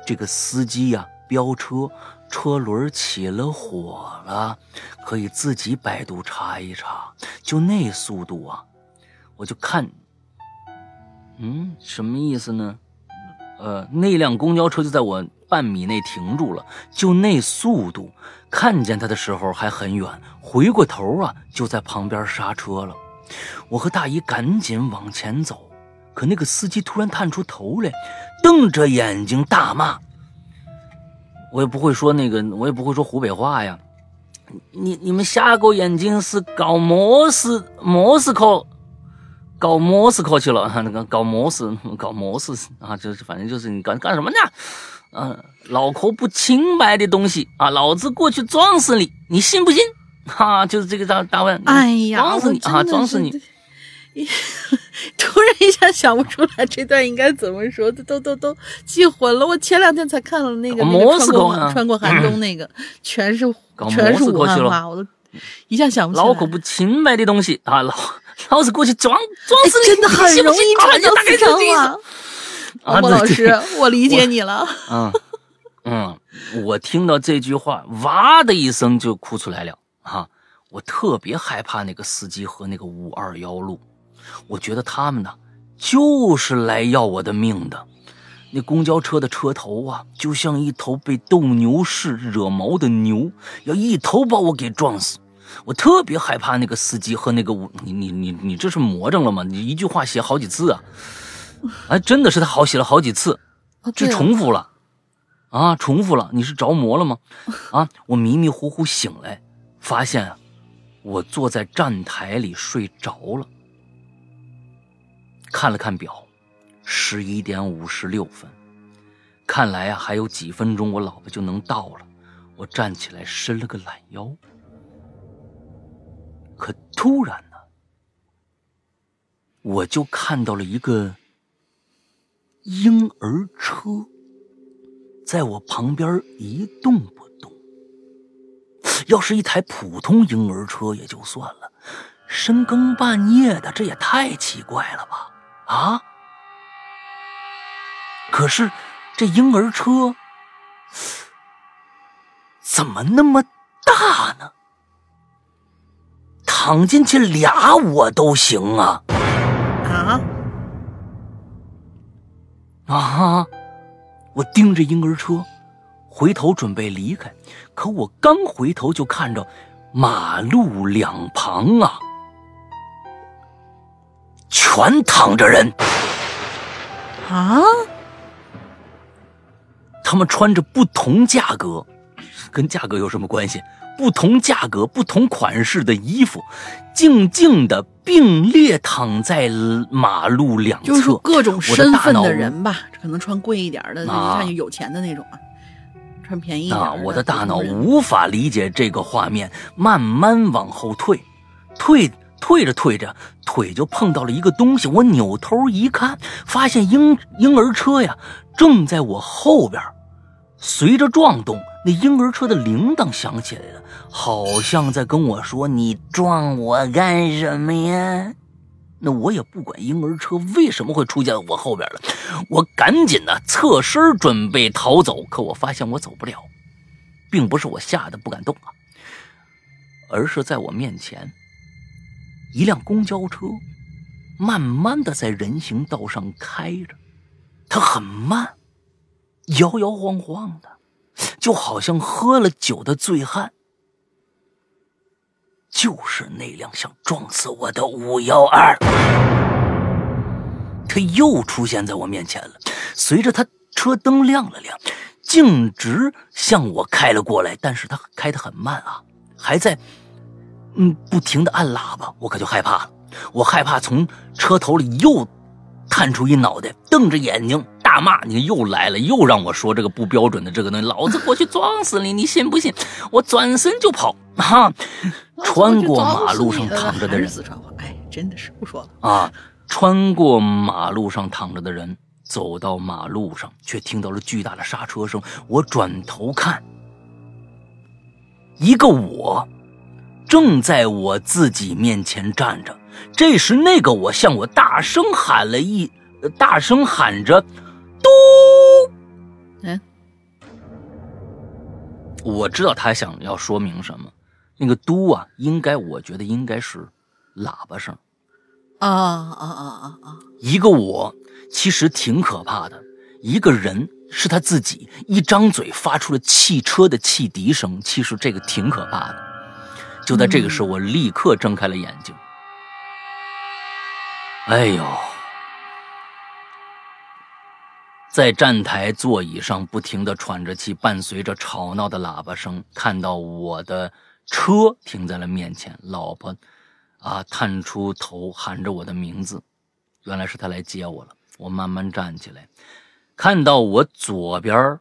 这个司机呀飙车，车轮起了火了，可以自己百度查一查，就那速度啊，我就看，嗯，什么意思呢？呃，那辆公交车就在我半米内停住了，就那速度，看见他的时候还很远，回过头啊就在旁边刹车了，我和大姨赶紧往前走。可那个司机突然探出头来，瞪着眼睛大骂。我也不会说那个，我也不会说湖北话呀。你你们瞎狗眼睛是搞莫斯莫斯科，搞莫斯科去了？那个搞莫斯搞莫斯啊，就是反正就是你干干什么呢？嗯，脑壳不清白的东西啊，老子过去撞死你，你信不信？哈，就是这个大大问。哎呀，撞死你啊，撞死你！突然一下想不出来这段应该怎么说，都都都都记混了。我前两天才看了那个那个穿过穿过寒冬那个，全是全是武汉话，我都一下想不起来。脑壳不清白的东西啊，老 老子过去撞撞死你！真的很容易传到四川话。啊，莫老师，我理解你了。嗯嗯，我听到这句话，哇的一声就哭出来了啊！我特别害怕那个司机和那个五二幺路。我觉得他们呢，就是来要我的命的。那公交车的车头啊，就像一头被斗牛士惹毛的牛，要一头把我给撞死。我特别害怕那个司机和那个五，你你你你这是魔怔了吗？你一句话写好几次啊？哎，真的是他好写了好几次，这重复了啊，重复了。你是着魔了吗？啊，我迷迷糊糊醒来，发现啊，我坐在站台里睡着了。看了看表，十一点五十六分，看来啊还有几分钟我老婆就能到了。我站起来伸了个懒腰。可突然呢，我就看到了一个婴儿车，在我旁边一动不动。要是一台普通婴儿车也就算了，深更半夜的，这也太奇怪了吧？啊！可是这婴儿车怎么那么大呢？躺进去俩我都行啊！啊！我盯着婴儿车，回头准备离开，可我刚回头就看着马路两旁啊，全躺着人啊！他们穿着不同价格，跟价格有什么关系？不同价格、不同款式的衣服，静静的并列躺在马路两侧，就是各种身份的人吧，可能穿贵一点的，一看就有钱的那种啊，穿便宜的。我的大脑无法理解这个画面，慢慢往后退，退退着退着，腿就碰到了一个东西。我扭头一看，发现婴婴儿车呀，正在我后边，随着撞动，那婴儿车的铃铛响起来了。好像在跟我说：“你撞我干什么呀？”那我也不管婴儿车为什么会出现在我后边了，我赶紧的侧身准备逃走。可我发现我走不了，并不是我吓得不敢动啊，而是在我面前，一辆公交车慢慢的在人行道上开着，它很慢，摇摇晃晃的，就好像喝了酒的醉汉。就是那辆想撞死我的五幺二，他又出现在我面前了。随着他车灯亮了亮，径直向我开了过来。但是他开得很慢啊，还在嗯不停的按喇叭。我可就害怕了，我害怕从车头里又探出一脑袋，瞪着眼睛大骂：“你又来了，又让我说这个不标准的这个东西，老子过去撞死你，你信不信？”我转身就跑。哈，穿过马路上躺着的人，哎，真的是不说了啊！穿过马路上躺着的人，走到马路上，却听到了巨大的刹车声。我转头看，一个我正在我自己面前站着。这时，那个我向我大声喊了一，大声喊着：“嘟！”嗯，我知道他想要说明什么。那个嘟啊，应该我觉得应该是喇叭声，啊啊啊啊啊！一个我其实挺可怕的，一个人是他自己一张嘴发出了汽车的汽笛声，其实这个挺可怕的。就在这个时候，我立刻睁开了眼睛。哎呦，在站台座椅上不停的喘着气，伴随着吵闹的喇叭声，看到我的。车停在了面前，老婆啊探出头喊着我的名字，原来是他来接我了。我慢慢站起来，看到我左边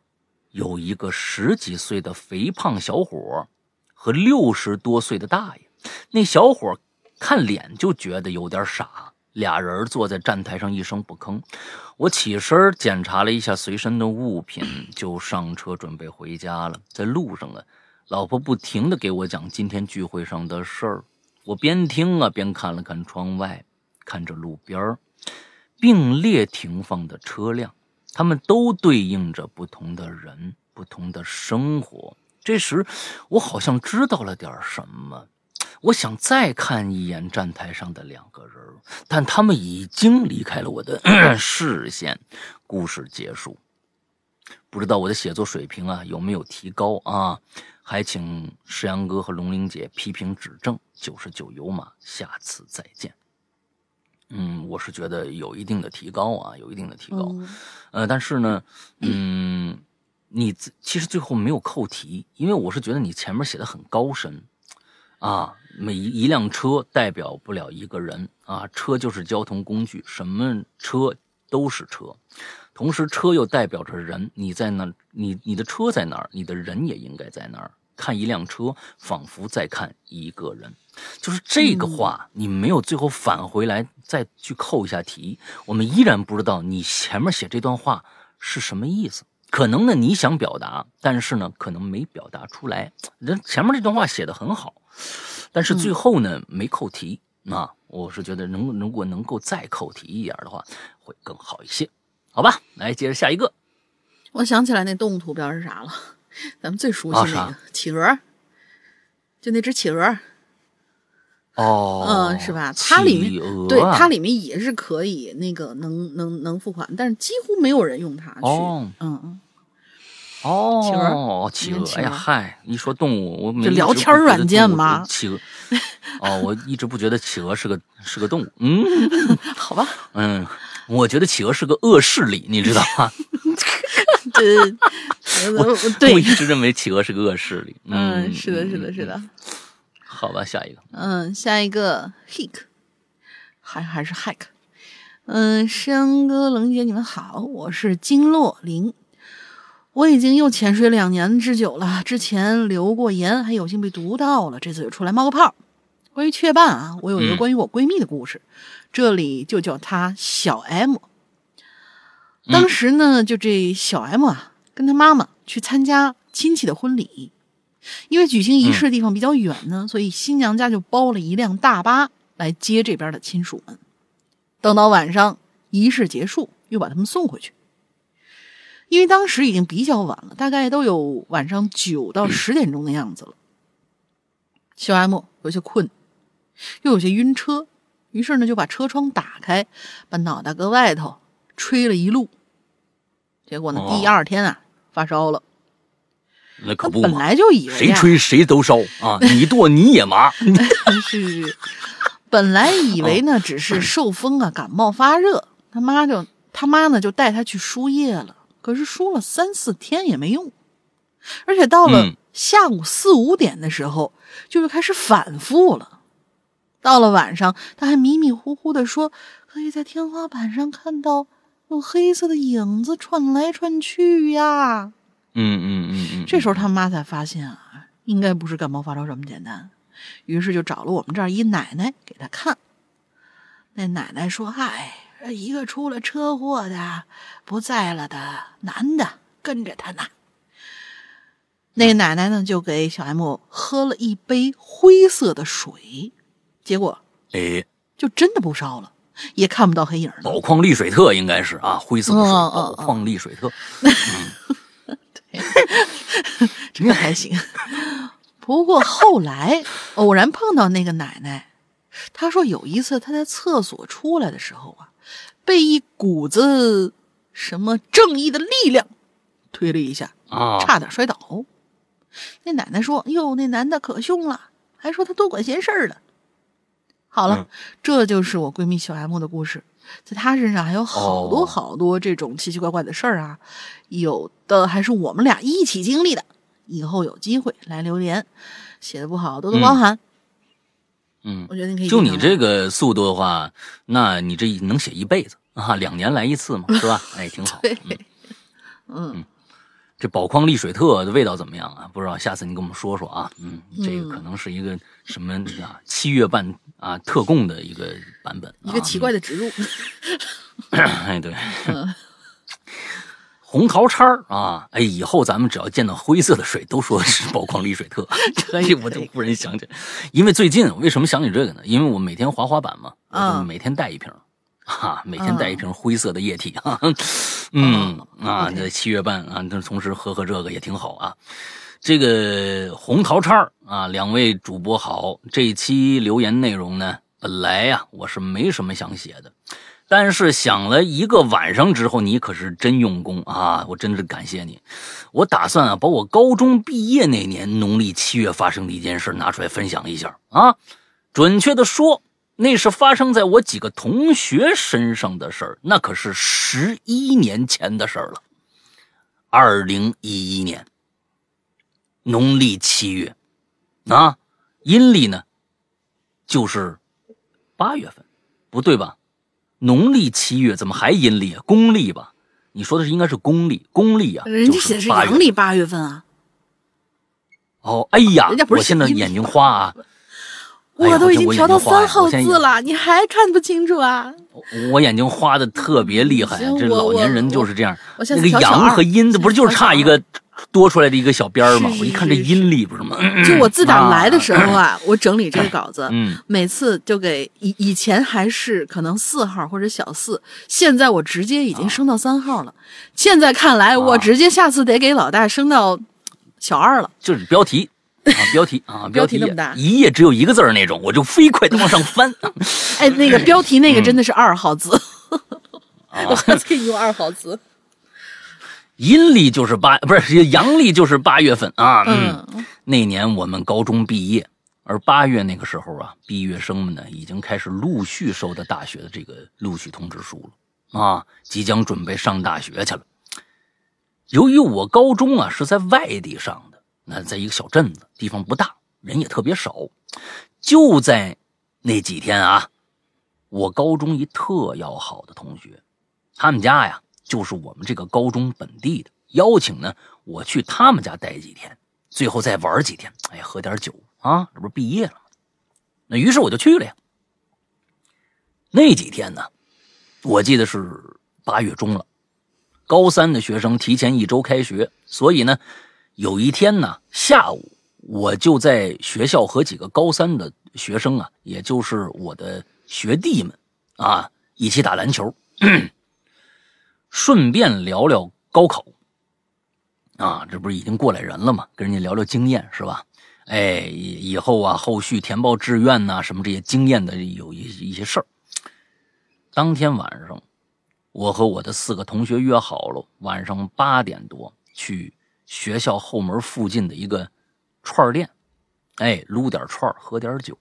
有一个十几岁的肥胖小伙和六十多岁的大爷。那小伙看脸就觉得有点傻。俩人坐在站台上一声不吭。我起身检查了一下随身的物品，就上车准备回家了。在路上啊。老婆不停的给我讲今天聚会上的事儿，我边听啊边看了看窗外，看着路边并列停放的车辆，他们都对应着不同的人，不同的生活。这时，我好像知道了点什么，我想再看一眼站台上的两个人，但他们已经离开了我的 视线。故事结束。不知道我的写作水平啊有没有提高啊？还请石阳哥和龙玲姐批评指正。九十九油马，下次再见。嗯，我是觉得有一定的提高啊，有一定的提高。呃，但是呢，嗯，你其实最后没有扣题，因为我是觉得你前面写的很高深啊。每一一辆车代表不了一个人啊，车就是交通工具，什么车都是车。同时，车又代表着人，你在那，你你的车在哪儿，你的人也应该在那儿。看一辆车，仿佛在看一个人，就是这个话，你没有最后返回来再去扣一下题，我们依然不知道你前面写这段话是什么意思。可能呢，你想表达，但是呢，可能没表达出来。人前面这段话写的很好，但是最后呢，没扣题。啊我是觉得，能如果能够再扣题一点的话，会更好一些。好吧，来接着下一个。我想起来那动物图标是啥了，咱们最熟悉那个企鹅，就那只企鹅。哦，嗯，是吧？它里面对它里面也是可以那个能能能付款，但是几乎没有人用它去。哦，嗯嗯。哦，企鹅，企鹅。哎呀，嗨，一说动物，我这聊天软件吗？企鹅。哦，我一直不觉得企鹅是个是个动物。嗯，好吧。嗯。我觉得企鹅是个恶势力，你知道吗？对，对，我一直认为企鹅是个恶势力。嗯，是的，是的，是的。好吧，下一个。嗯，下一个 hick，还还是 hack。嗯，山哥、冷姐，你们好，我是金洛林。我已经又潜水两年之久了，之前留过言，还有幸被读到了，这次就出来冒个泡。关于雀斑啊，我有一个关于我闺蜜的故事。这里就叫她小 M。当时呢，就这小 M 啊，跟她妈妈去参加亲戚的婚礼，因为举行仪式的地方比较远呢，所以新娘家就包了一辆大巴来接这边的亲属们。等到晚上仪式结束，又把他们送回去。因为当时已经比较晚了，大概都有晚上九到十点钟的样子了。小 M 有些困，又有些晕车。于是呢，就把车窗打开，把脑袋搁外头吹了一路。结果呢，第二天啊，发烧了。那可不本来就以为谁吹谁都烧啊！你剁你也麻。是，本来以为呢，只是受风啊，感冒发热。他妈就他妈呢，就带他去输液了。可是输了三四天也没用，而且到了下午四五点的时候，就是开始反复了。到了晚上，他还迷迷糊糊的说：“可以在天花板上看到有黑色的影子串来串去呀。”嗯嗯嗯嗯。这时候他妈才发现啊，应该不是感冒发烧这么简单，于是就找了我们这儿一奶奶给他看。那奶奶说：“哎，一个出了车祸的不在了的男的跟着他呢。”那奶奶呢，就给小 M 喝了一杯灰色的水。结果，哎，就真的不烧了，也看不到黑影了。宝矿力水特应该是啊，灰色的水，宝矿力水特。对，这个还行。不过后来偶然碰到那个奶奶，她说有一次她在厕所出来的时候啊，被一股子什么正义的力量推了一下啊，差点摔倒。那奶奶说：“哟，那男的可凶了，还说他多管闲事儿的。”好了，这就是我闺蜜小 M 的故事，在他身上还有好多好多这种奇奇怪怪的事儿啊，有的还是我们俩一起经历的。以后有机会来留言，写的不好多多包涵。嗯，我觉得你可以。就你这个速度的话，那你这能写一辈子啊？两年来一次嘛，是吧？哎，挺好。对，嗯。这宝矿力水特的味道怎么样啊？不知道，下次你跟我们说说啊。嗯，这个可能是一个什么啊？七月半啊，特供的一个版本，一个奇怪的植入。哎，对，红桃叉啊！哎，以后咱们只要见到灰色的水，都说是宝矿力水特。可以，我就忽然想起来，因为最近为什么想起这个呢？因为我每天滑滑板嘛，我就每天带一瓶。哈，每天带一瓶灰色的液体哈，嗯啊，这七月半啊，这同时喝喝这个也挺好啊。这个红桃叉啊，两位主播好。这一期留言内容呢，本来呀我是没什么想写的，但是想了一个晚上之后，你可是真用功啊！我真是感谢你。我打算啊，把我高中毕业那年农历七月发生的一件事拿出来分享一下啊。准确的说，那是发生在我几个同学身上的事儿，那可是十一年前的事儿了。二零一一年农历七月，啊，阴历呢就是八月份，不对吧？农历七月怎么还阴历啊？公历吧？你说的是应该是公历，公历啊，人家写的是阳历八月份啊。哦，哎呀，人家不是我现在眼睛花啊。我都已经调到三号字了，你还看不清楚啊？我眼睛花的特别厉害，这老年人就是这样。那个阳和阴，这不是就是差一个多出来的一个小边儿吗？我一看这阴历不是吗？就我自打来的时候啊，我整理这个稿子，嗯，每次就给以以前还是可能四号或者小四，现在我直接已经升到三号了。现在看来，我啊直接下次得给老大升到小二了。就是标题啊，标题啊，标题题那么大一页只有一个字儿那种，我就飞快的往上翻。哎，那个标题那个嗯真的是二号字，啊我还可以用二号字。阴历就是八，不是阳历就是八月份啊。嗯，嗯，那年我们高中毕业，而八月那个时候啊，毕业生们呢已经开始陆续收到大学的这个录取通知书了啊，即将准备上大学去了。由于我高中啊是在外地上的，那在一个小镇子，地方不大，人也特别少。就在那几天啊，我高中一特要好的同学，他们家呀就是我们这个高中本地的，邀请呢我去他们家待几天，最后再玩几天，哎，喝点酒啊，这不是毕业了吗？那于是我就去了呀。那几天呢，我记得是八月中了，高三的学生提前一周开学，所以呢，有一天呢下午，我就在学校和几个高三的学生啊，也就是我的学弟们啊，一起打篮球，顺便聊聊高考。啊，这不是已经过来人了吗？跟人家聊聊经验是吧？哎，以后啊，后续填报志愿呐、什么这些经验的有一一些事儿。当天晚上，我和我的四个同学约好了，晚上八点多去学校后门附近的一个串店，哎，撸点串，喝点酒，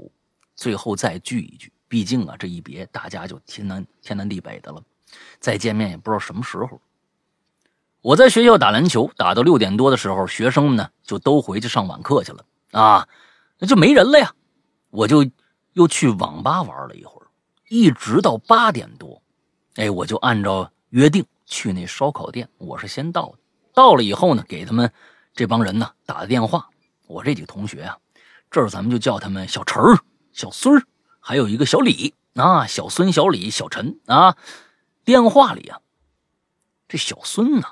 最后再聚一聚。毕竟啊，这一别，大家就天南天南地北的了，再见面也不知道什么时候。我在学校打篮球，打到六点多的时候，学生们呢就都回去上晚课去了啊，那就没人了呀。我就又去网吧玩了一会儿，一直到八点多，哎，我就按照约定去那烧烤店。我是先到的，到了以后呢，给他们这帮人呢打的电话。我这几个同学啊，这儿咱们就叫他们小陈儿、小孙儿，还有一个小李啊，小孙、小李、小陈啊。电话里啊，这小孙呢、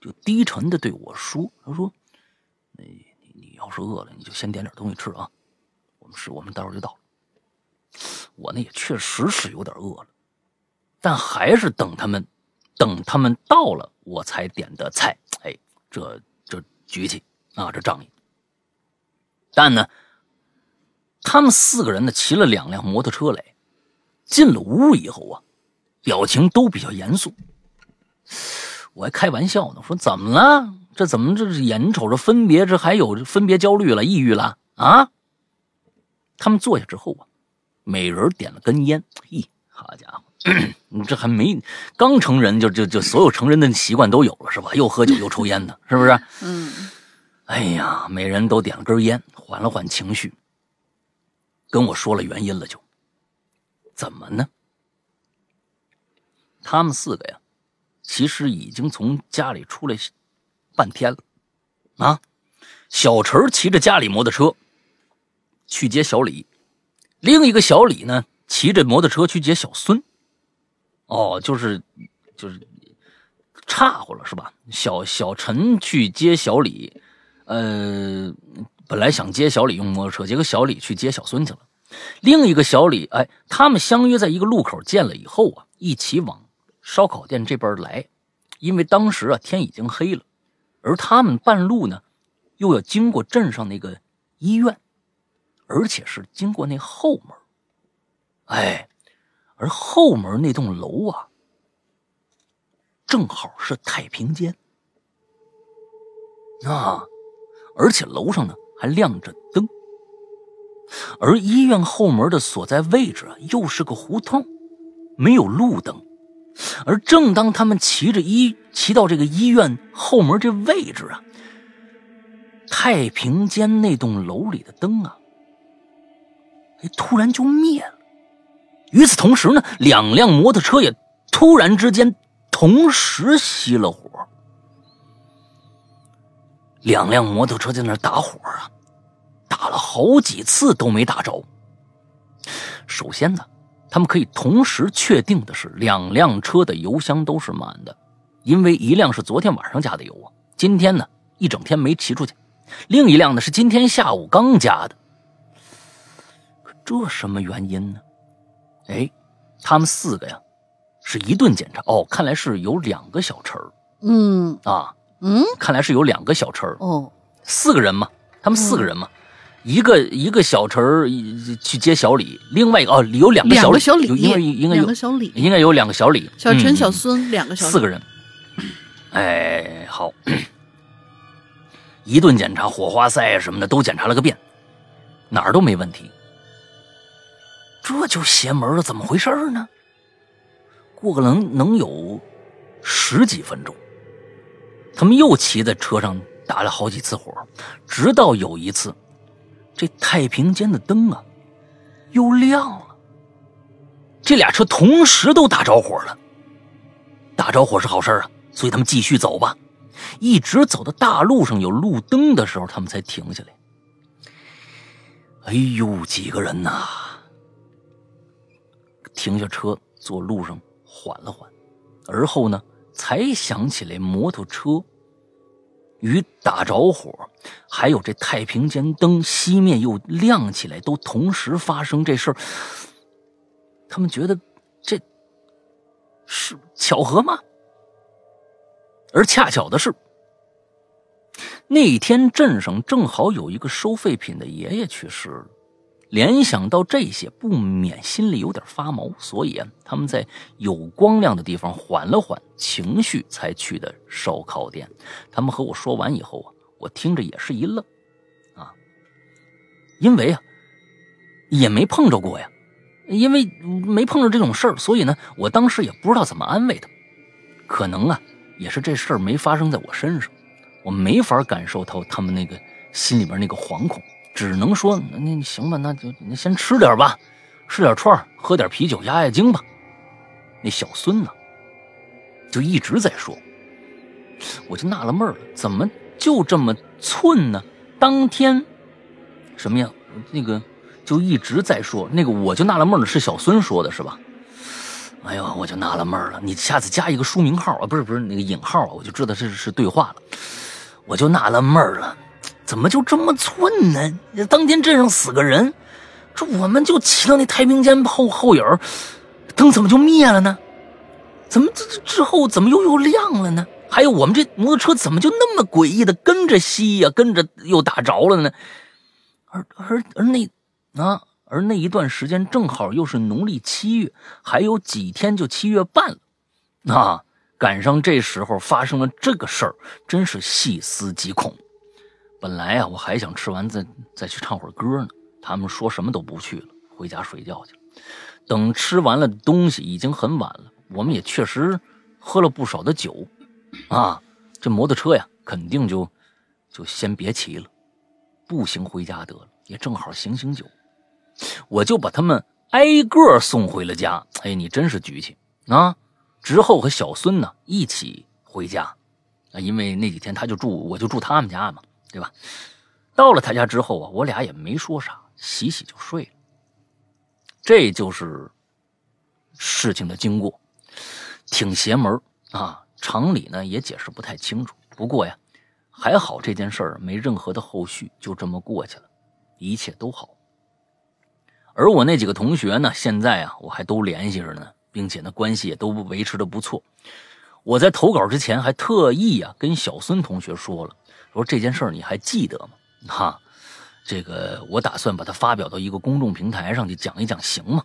就低沉的对我说：“他说，你你要是饿了，你就先点点东西吃啊。我们是，我们待会儿就到。我呢也确实是有点饿了，但还是等他们，等他们到了，我才点的菜。哎，这这局气啊，这仗义。但呢，他们四个人呢骑了两辆摩托车来，进了屋以后啊，表情都比较严肃。我还开玩笑呢，说怎么了？这怎么这是眼瞅着分别，这还有分别焦虑了、抑郁了啊？他们坐下之后啊，每人点了根烟。嘿，好家伙，你这还没刚成人就就就所有成人的习惯都有了是吧？又喝酒又抽烟的，是不是？嗯，哎呀，每人都点了根烟，缓了缓情绪，跟我说了原因了就，怎么呢？他们四个呀，其实已经从家里出来半天了，啊，小陈骑着家里摩托车去接小李，另一个小李呢骑着摩托车去接小孙，哦，就是就是岔乎了是吧？小小陈去接小李，呃，本来想接小李用摩托车，结果小李去接小孙去了。另一个小李，哎，他们相约在一个路口见了以后啊，一起往烧烤店这边来，因为当时啊天已经黑了，而他们半路呢又要经过镇上那个医院而且是经过那后门。哎，而后门那栋楼啊，正好是太平间啊，而且楼上呢还亮着灯。而医院后门的所在位置啊，又是个胡同，没有路灯。而正当他们骑着医骑到这个医院后门这位置啊，太平间那栋楼里的灯啊，哎，突然就灭了。与此同时呢，两辆摩托车也突然之间同时熄了火。两辆摩托车在那打火啊，打了好几次都没打着。首先呢。他们可以同时确定的是，两辆车的油箱都是满的，因为一辆是昨天晚上加的油啊，今天呢一整天没骑出去；另一辆呢是今天下午刚加的。可这什么原因呢？哎，他们四个呀，是一顿检查哦，看来是有两个小陈儿。嗯啊，嗯，看来是有两个小陈儿。哦，四个人嘛，他们四个人嘛。一个一个小陈儿去接小李，另外一个哦有两个小李，小李应该应该有两个小李，应该有两个小李，小陈、小孙两个小四个人。哎，好，一顿检查，火花塞什么的都检查了个遍，哪儿都没问题。这就邪门了，怎么回事呢？过个能能有十几分钟，他们又骑在车上打了好几次火，直到有一次。这太平间的灯啊，又亮了。这俩车同时都打着火了。打着火是好事啊，所以他们继续走吧，一直走到大路上有路灯的时候，他们才停下来。哎呦，几个人呐！停下车，坐路上缓了缓，而后呢，才想起来摩托车。与打着火，还有这太平间灯熄灭又亮起来，都同时发生这事儿。他们觉得这是巧合吗？而恰巧的是，那天镇上正好有一个收废品的爷爷去世了。联想到这些，不免心里有点发毛，所以啊，他们在有光亮的地方缓了缓情绪，才去的烧烤店。他们和我说完以后啊，我听着也是一愣，啊，因为啊，也没碰着过呀，因为没碰着这种事儿，所以呢，我当时也不知道怎么安慰他。可能啊，也是这事儿没发生在我身上，我没法感受到他们那个心里边那个惶恐。只能说，那那行吧，那就那先吃点吧，吃点串喝点啤酒压压惊吧。那小孙呢，就一直在说，我就纳了闷了，怎么就这么寸呢？当天什么呀？那个就一直在说那个，我就纳了闷了，是小孙说的是吧？哎呦，我就纳了闷了，你下次加一个书名号啊，不是不是那个引号啊，我就知道这是对话了，我就纳了闷了。怎么就这么寸呢？当天镇上死个人，这我们就骑到那太平间后后影灯怎么就灭了呢？怎么这这之后怎么又又亮了呢？还有我们这摩托车怎么就那么诡异的跟着熄呀，跟着又打着了呢？而而而那啊，而那一段时间正好又是农历七月，还有几天就七月半了，啊，赶上这时候发生了这个事儿，真是细思极恐。本来啊，我还想吃完再再去唱会儿歌呢。他们说什么都不去了，回家睡觉去。等吃完了东西，已经很晚了。我们也确实喝了不少的酒，啊，这摩托车呀，肯定就就先别骑了，步行回家得了，也正好醒醒酒。我就把他们挨个送回了家。哎，你真是局气啊！之后和小孙呢一起回家，啊，因为那几天他就住，我就住他们家嘛。对吧？到了他家之后啊，我俩也没说啥，洗洗就睡了。这就是事情的经过，挺邪门啊！常理呢也解释不太清楚。不过呀，还好这件事儿没任何的后续，就这么过去了，一切都好。而我那几个同学呢，现在啊我还都联系着呢，并且呢关系也都维持的不错。我在投稿之前还特意啊跟小孙同学说了。说这件事儿你还记得吗？哈，这个我打算把它发表到一个公众平台上去讲一讲，行吗？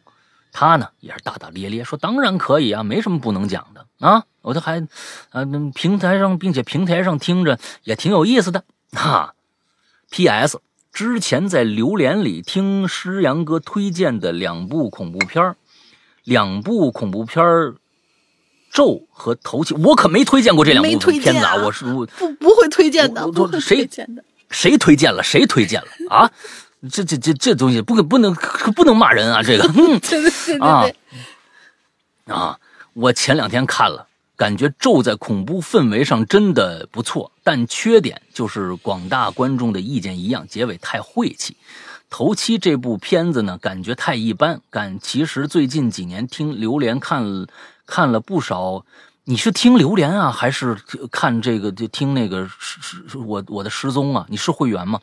他呢也是大大咧咧说，当然可以啊，没什么不能讲的啊。我这还，啊，平台上，并且平台上听着也挺有意思的哈。P.S. 之前在榴莲里听诗阳哥推荐的两部恐怖片两部恐怖片咒》和《头七》，我可没推荐过这两部片子啊！我是不不会推荐的，不会推荐的。谁推荐了？谁推荐了啊？这这这这东西不可不能不能骂人啊！这个，对对对啊啊！我前两天看了，感觉咒在恐怖氛围上真的不错，但缺点就是广大观众的意见一样，结尾太晦气。头七这部片子呢，感觉太一般。感其实最近几年听榴莲看看了不少，你是听榴莲啊，还是看这个就听那个失失我我的失踪啊？你是会员吗？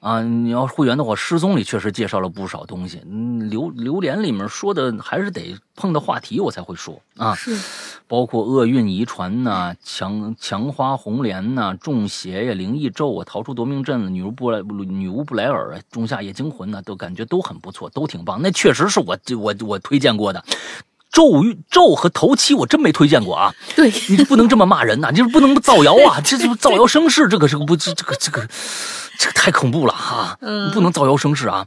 啊，你要会员的话，失踪里确实介绍了不少东西。嗯，榴榴莲里面说的还是得碰到话题我才会说啊，是，包括厄运遗传呐、强强花红莲呐、中邪呀、灵异咒啊、逃出夺命阵、女巫布莱女巫布莱尔啊、仲夏夜惊魂呐，都感觉都很不错，都挺棒。那确实是我我我推荐过的。咒语咒和头七我真没推荐过啊！对 你不能这么骂人呐，你不能造谣啊！这这造谣生事，这可是个不这这个这个这个太恐怖了哈！不能造谣生事啊！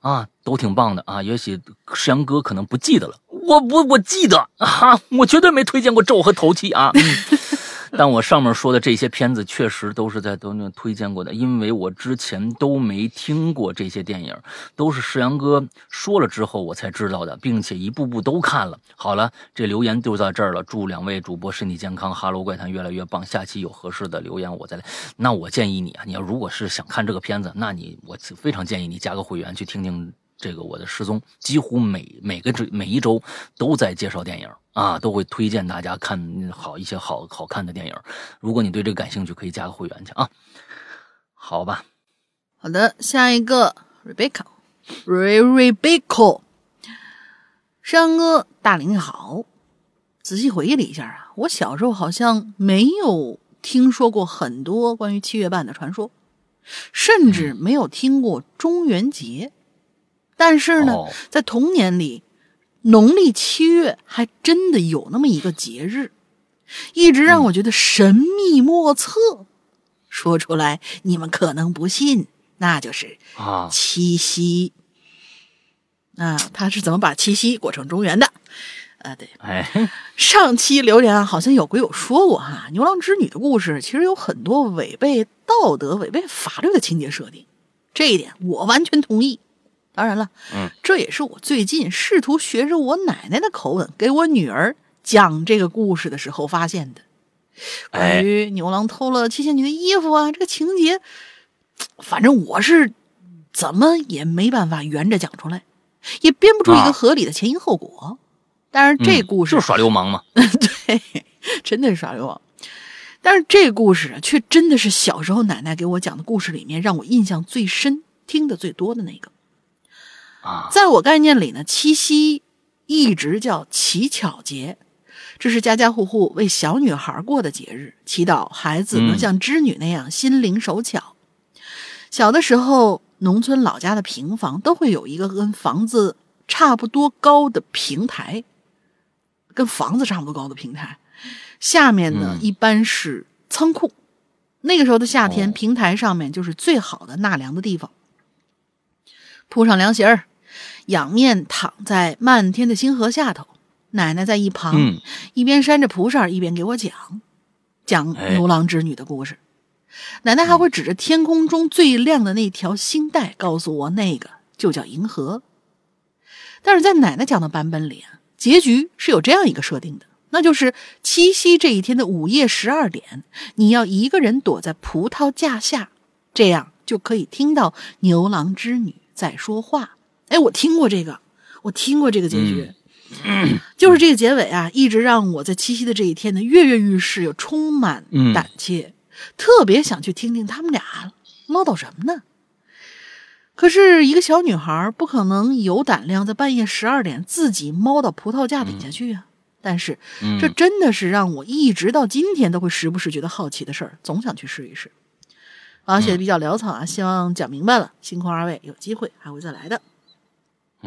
啊，都挺棒的啊！也许石阳哥可能不记得了，我我我记得啊！我绝对没推荐过咒和头七啊！但我上面说的这些片子确实都是在都那推荐过的，因为我之前都没听过这些电影，都是世阳哥说了之后我才知道的，并且一步步都看了。好了，这留言就到这儿了。祝两位主播身体健康，哈喽怪谈越来越棒。下期有合适的留言我再来。那我建议你啊，你要如果是想看这个片子，那你我非常建议你加个会员去听听。这个我的失踪几乎每每个周每一周都在介绍电影啊，都会推荐大家看好一些好好看的电影。如果你对这个感兴趣，可以加个会员去啊。好吧，好的，下一个 Rebecca，Re Rebecca，山哥大林好。仔细回忆了一下啊，我小时候好像没有听说过很多关于七月半的传说，甚至没有听过中元节。但是呢，在童年里，农历七月还真的有那么一个节日，一直让我觉得神秘莫测。说出来你们可能不信，那就是啊七夕。啊，他是怎么把七夕过成中原的？啊，对，哎，上期留言好像有鬼友说过哈，牛郎织女的故事其实有很多违背道德、违背法律的情节设定，这一点我完全同意。当然了，嗯，这也是我最近试图学着我奶奶的口吻给我女儿讲这个故事的时候发现的。关于牛郎偷了七仙女的衣服啊，这个情节，反正我是怎么也没办法圆着讲出来，也编不出一个合理的前因后果。但是这故事就是耍流氓嘛，对，真的是耍流氓。但是这故事却真的是小时候奶奶给我讲的故事里面让我印象最深、听的最多的那个。在我概念里呢，七夕一直叫乞巧节，这是家家户户为小女孩过的节日，祈祷孩子能像织女那样心灵手巧。小的时候，农村老家的平房都会有一个跟房子差不多高的平台，跟房子差不多高的平台，下面呢一般是仓库。那个时候的夏天，平台上面就是最好的纳凉的地方，铺上凉席儿。仰面躺在漫天的星河下头，奶奶在一旁，一边扇着蒲扇，一边给我讲讲牛郎织女的故事。奶奶还会指着天空中最亮的那条星带，告诉我那个就叫银河。但是在奶奶讲的版本里啊，结局是有这样一个设定的，那就是七夕这一天的午夜十二点，你要一个人躲在葡萄架下，这样就可以听到牛郎织女在说话。哎，我听过这个，我听过这个结局，就是这个结尾啊，一直让我在七夕的这一天呢跃跃欲试，又充满胆怯，特别想去听听他们俩唠叨什么呢。可是，一个小女孩不可能有胆量在半夜十二点自己猫到葡萄架底下去啊。但是，这真的是让我一直到今天都会时不时觉得好奇的事儿，总想去试一试。啊，写的比较潦草啊，希望讲明白了。星空二位，有机会还会再来的。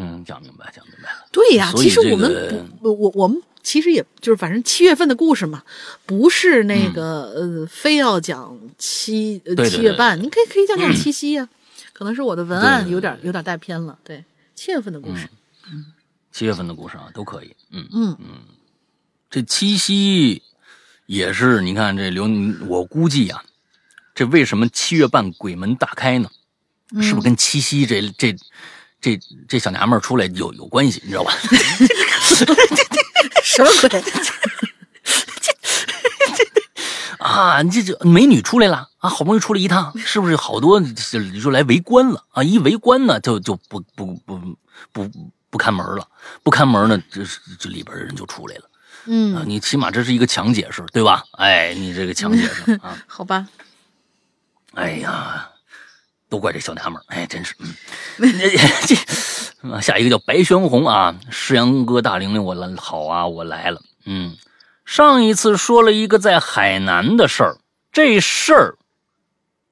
嗯，讲明白，讲明白了。对呀，其实我们不，我我们其实也就是反正七月份的故事嘛，不是那个、呃，非要讲七七月半，你可以可以讲讲七夕呀、可能是我的文案有点有点带偏了。对，七月份的故事，嗯七月份的故事啊，都可以。嗯，嗯这七夕也是，你看这刘，我估计呀、这为什么七月半鬼门大开呢？嗯是不是跟七夕这这这这小娘们儿出来有有关系？你知道吧？什么鬼？啊，这这美女出来了啊，好不容易出来一趟，是不是好多就就来围观了啊？一围观呢，就就不不不不不看门了，不看门呢，这这里边人就出来了啊！嗯，你起码这是一个强解释，对吧？哎，你这个强解释啊，好吧，哎呀，都怪这小娘们儿，哎，真是，嗯，这啊下一个叫白玄红啊，世阳哥大玲玲，我来好啊，我来了，嗯，上一次说了一个在海南的事儿，这事儿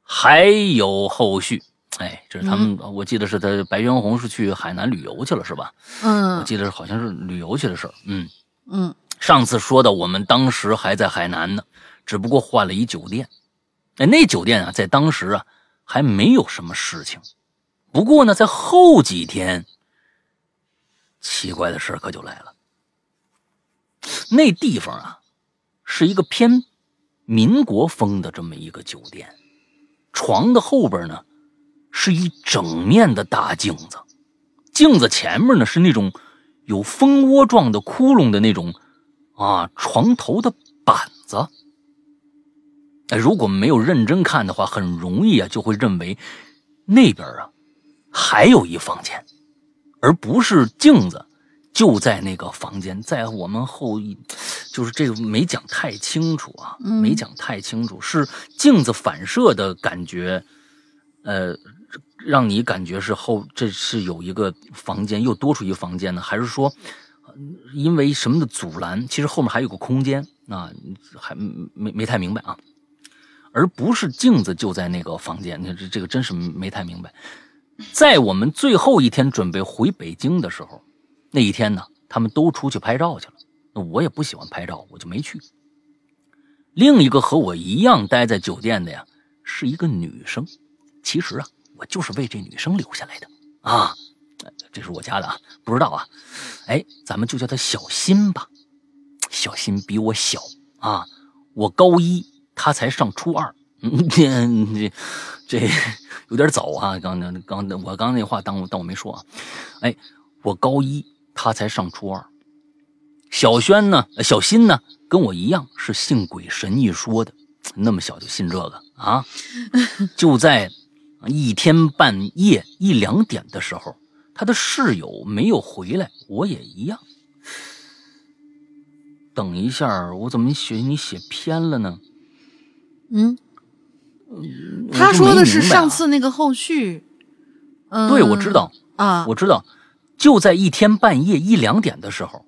还有后续，哎，这是他们，我记得是他白玄红是去海南旅游去了，是吧？嗯我嗯记得好像是旅游去的事儿，嗯。嗯上次说的，我们当时还在海南呢，只不过换了一酒店。哎，那酒店啊，在当时啊还没有什么事情。不过呢，在后几天，奇怪的事可就来了。那地方啊，是一个偏民国风的这么一个酒店，床的后边呢是一整面的大镜子，镜子前面呢是那种有蜂窝状的窟窿的那种啊床头的板子。哎，如果没有认真看的话，很容易啊就会认为那边啊还有一房间，而不是镜子就在那个房间，在我们后一，就是这个没讲太清楚啊，嗯没讲太清楚，是镜子反射的感觉，呃，让你感觉是后这是有一个房间又多出一个房间呢，还是说呃因为什么的阻拦？其实后面还有个空间啊，还没没太明白啊。而不是镜子就在那个房间，你看这这个真是没太明白。在我们最后一天准备回北京的时候，那一天呢，他们都出去拍照去了。那我也不喜欢拍照，我就没去。另一个和我一样待在酒店的呀，是一个女生。其实啊，我就是为这女生留下来的啊。这是我家的啊，不知道啊。哎，咱们就叫她小新吧。小新比我小啊，我高一，他才上初二。嗯，这这有点早啊！刚刚刚我刚那话当我当我没说啊。哎，我高一，他才上初二。小轩呢，小新呢，跟我一样是信鬼神一说的，那么小就信这个啊？就在一天半夜一两点的时候，他的室友没有回来，我也一样。等一下，我怎么写你写偏了呢？嗯，他说的是上次那个后续。嗯，对，我知道，啊，我知道，就在一天半夜一两点的时候，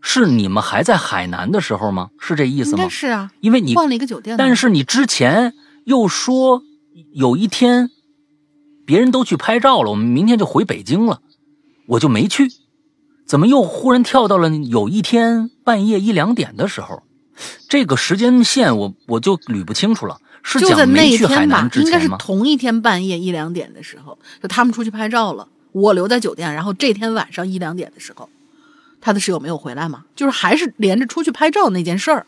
是你们还在海南的时候吗？是这意思吗？是啊，因为你换了一个酒店，但是你之前又说有一天别人都去拍照了，我们明天就回北京了，我就没去。怎么又忽然跳到了有一天半夜一两点的时候？这个时间线我我就捋不清楚了，是就在那讲没一天吧去海南，之应该是？同一天半夜一两点的时候，就他们出去拍照了，我留在酒店，然后这天晚上一两点的时候，他的室友没有回来嘛，就是还是连着出去拍照那件事儿。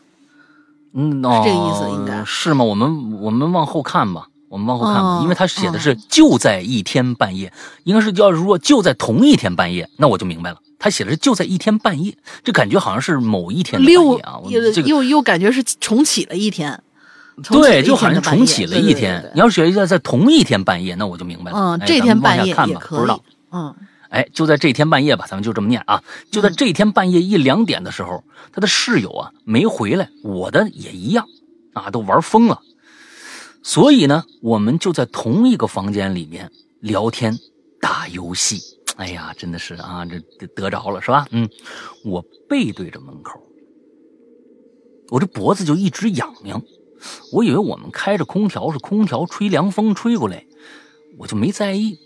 嗯，是这个意思应该哦是吗？我们我们往后看吧，我们往后看吧，哦因为他写的是就在一天半夜，应该是要如果就在同一天半夜，那我就明白了。他写的是就在一天半夜，这感觉好像是某一天的半六夜啊，这个又又感觉是重启了一天，对，就好像重启了一天。对对你要写一下在同一天半夜，那我就明白了。嗯，哎这天半夜看吧，不知道。，嗯哎，就在这天半夜吧，咱们就这么念啊。就在这天半夜一两点的时候，他的室友啊没回来，我的也一样啊，都玩疯了。所以呢，我们就在同一个房间里面聊天、打游戏。哎呀，真的是啊，这得得着了是吧？嗯，我背对着门口，我这脖子就一直痒痒，我以为我们开着空调是空调吹凉风吹过来，我就没在意。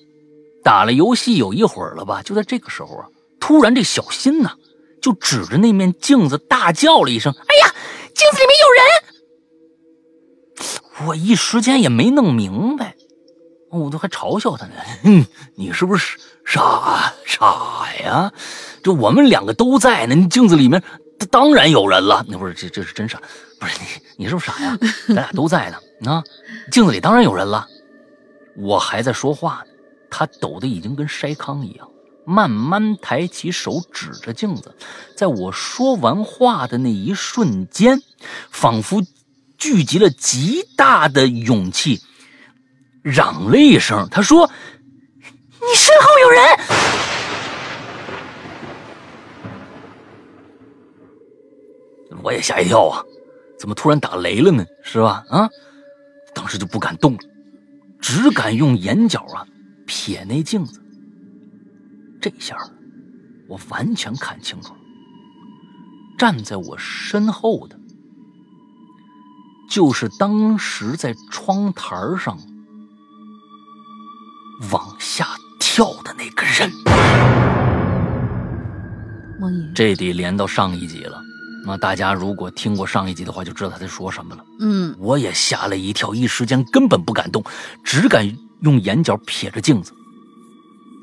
打了游戏有一会儿了吧，就在这个时候啊，突然这小新呐，就指着那面镜子大叫了一声：“哎呀，镜子里面有人！”我一时间也没弄明白，我都还嘲笑他呢：“哼，你是不是傻傻呀？这我们两个都在呢，镜子里面当然有人了。那不是这这是真傻，不是你你是不是傻呀？咱俩都在呢，啊，镜子里当然有人了。我还在说话呢。”他抖得已经跟筛糠一样，慢慢抬起手指着镜子，在我说完话的那一瞬间，仿佛聚集了极大的勇气，嚷了一声：“他说，你身后有人！”我也吓一跳啊，怎么突然打雷了呢？是吧？啊，当时就不敢动了，只敢用眼角啊。瞥那镜子，这下我完全看清楚了。站在我身后的，就是当时在窗台上往下跳的那个人。这得连到上一集了。那大家如果听过上一集的话，就知道他在说什么了。嗯，我也吓了一跳，一时间根本不敢动，只敢。用眼角瞥着镜子，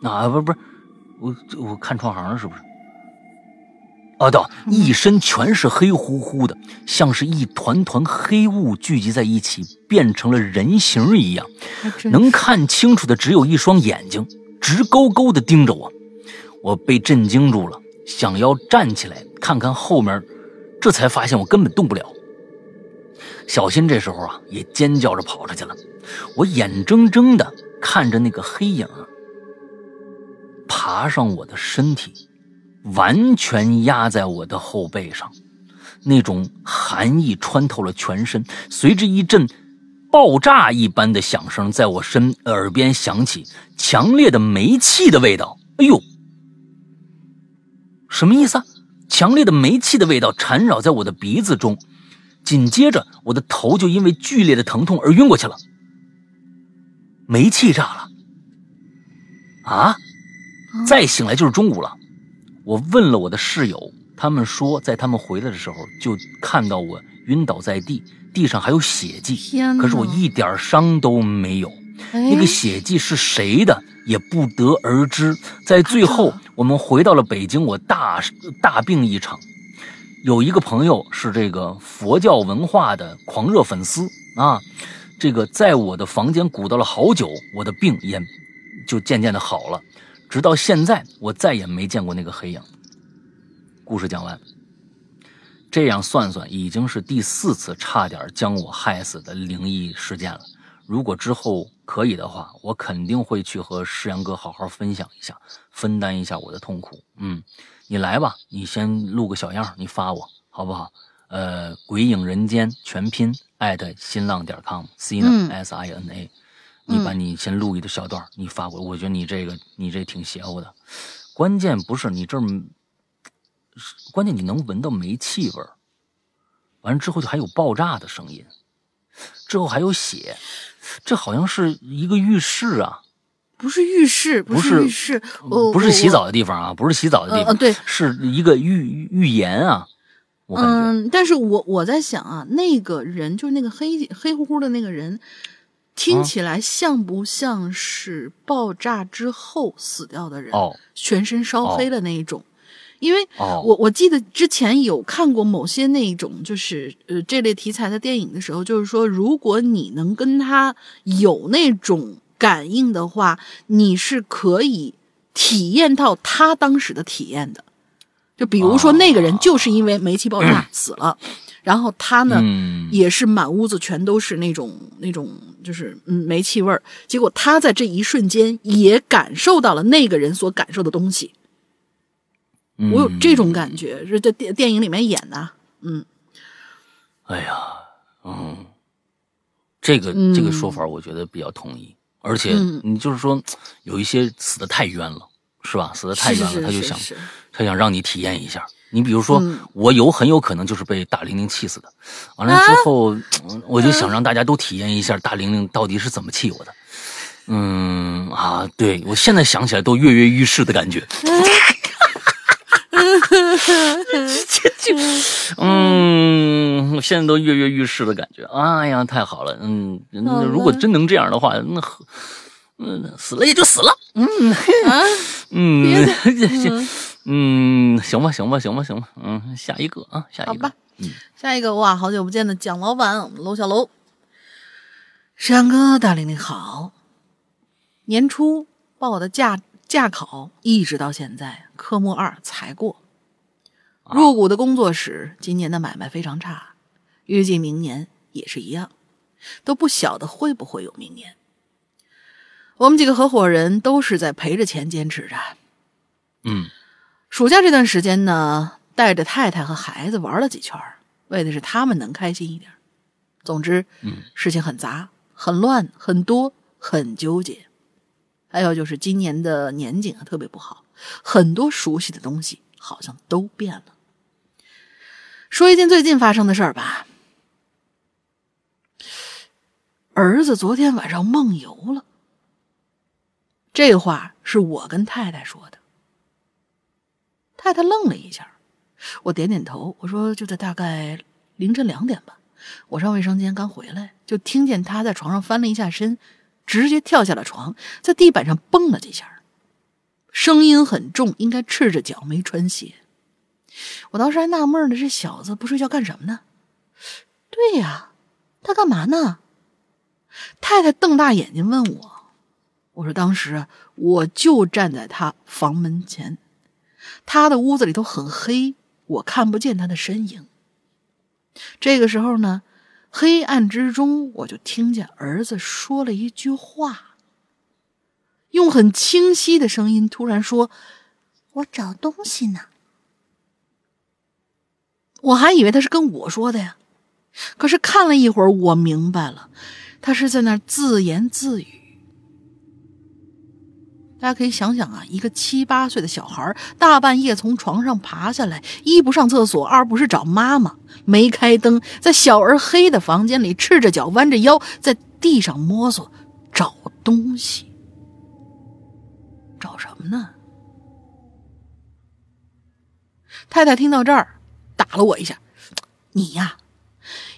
啊，不是不是，我我看窗行了是不是？啊，对，一身全是黑乎乎的，像是一团团黑雾聚集在一起，变成了人形一样。能看清楚的只有一双眼睛，直勾勾的盯着我。我被震惊住了，想要站起来看看后面，这才发现我根本动不了。小新这时候啊，也尖叫着跑出去了。我眼睁睁地看着那个黑影爬上我的身体，完全压在我的后背上，那种寒意穿透了全身。随着一阵爆炸一般的响声在我身耳边响起，强烈的煤气的味道。哎呦，什么意思啊？强烈的煤气的味道缠绕在我的鼻子中，紧接着我的头就因为剧烈的疼痛而晕过去了。煤气炸了啊！再醒来就是中午了。我问了我的室友，他们说在他们回来的时候就看到我晕倒在地，地上还有血迹。可是我一点伤都没有。那个血迹是谁的也不得而知。在最后，我们回到了北京，我大大病一场。有一个朋友是这个佛教文化的狂热粉丝啊。这个在我的房间鼓捣了好久，我的病也就渐渐的好了，直到现在我再也没见过那个黑影。故事讲完，这样算算已经是第四次差点将我害死的灵异事件了。如果之后可以的话，我肯定会去和世阳哥好好分享一下，分担一下我的痛苦。嗯，你来吧，你先录个小样，你发我好不好？呃，鬼影人间全拼。艾特新浪点 com，C 呢 S I N A，你把你先录一个小段，你发过来。我觉得你这个你这挺邪乎的。关键不是你这儿，关键你能闻到煤气味儿。完了之后就还有爆炸的声音，之后还有血，这好像是一个浴室啊？不是浴室，不是浴室，不是洗澡的地方啊，不是洗澡的地方，对，是一个浴浴盐啊。嗯，但是我我在想啊，那个人就是那个黑黑乎乎的那个人，听起来像不像是爆炸之后死掉的人？哦，全身烧黑的那一种。因为我我记得之前有看过某些那一种就是呃这类题材的电影的时候，就是说如果你能跟他有那种感应的话，你是可以体验到他当时的体验的。就比如说，那个人就是因为煤气爆炸死了，然后他呢也是满屋子全都是那种那种就是嗯煤气味儿，结果他在这一瞬间也感受到了那个人所感受的东西。我有这种感觉，是在电电影里面演的。嗯，哎呀，嗯，这个这个说法我觉得比较同意，而且你就是说有一些死的太冤了。是吧？死的太冤了，他就想，他想让你体验一下。你比如说，嗯我有很有可能就是被大玲玲气死的。完了之后，嗯我就想让大家都体验一下大玲玲到底是怎么气我的。嗯啊，对我现在想起来都跃跃欲试的感觉。嗯，我现在都跃跃欲试的感觉。哎呀，太好了。嗯，那如果真能这样的话，那嗯，死了也就死了。嗯啊，嗯，嗯，行吧，行吧，行吧，行吧。嗯，下一个啊，下一个。好吧，下一个哇，好久不见的蒋老板，我们楼小楼，山哥大玲玲好。年初报我的驾驾考，一直到现在，科目二才过。入股的工作室今年的买卖非常差，预计明年也是一样，都不晓得会不会有明年。我们几个合伙人都是在赔着钱坚持着。嗯暑假这段时间呢，带着太太和孩子玩了几圈，为的是他们能开心一点。总之，嗯事情很杂、很乱、很多、很纠结。还有就是今年的年景啊特别不好，很多熟悉的东西好像都变了。说一件最近发生的事儿吧，儿子昨天晚上梦游了。这话是我跟太太说的。太太愣了一下，我点点头，我说就在大概凌晨两点吧，我上卫生间刚回来，就听见他在床上翻了一下身，直接跳下了床，在地板上蹦了几下，声音很重，应该赤着脚没穿鞋。我当时还纳闷呢，这小子不睡觉干什么呢？对呀，他干嘛呢？太太瞪大眼睛问我，我说当时，我就站在他房门前。他的屋子里头很黑，我看不见他的身影。这个时候呢，黑暗之中，我就听见儿子说了一句话，用很清晰的声音突然说：“我找东西呢。”我还以为他是跟我说的呀，可是看了一会儿，我明白了，他是在那自言自语。大家可以想想啊，一个七八岁的小孩大半夜从床上爬下来，一不上厕所，二不是找妈妈，没开灯，在小而黑的房间里，赤着脚，弯着腰，在地上摸索找东西。找什么呢？太太听到这儿，打了我一下：“你呀，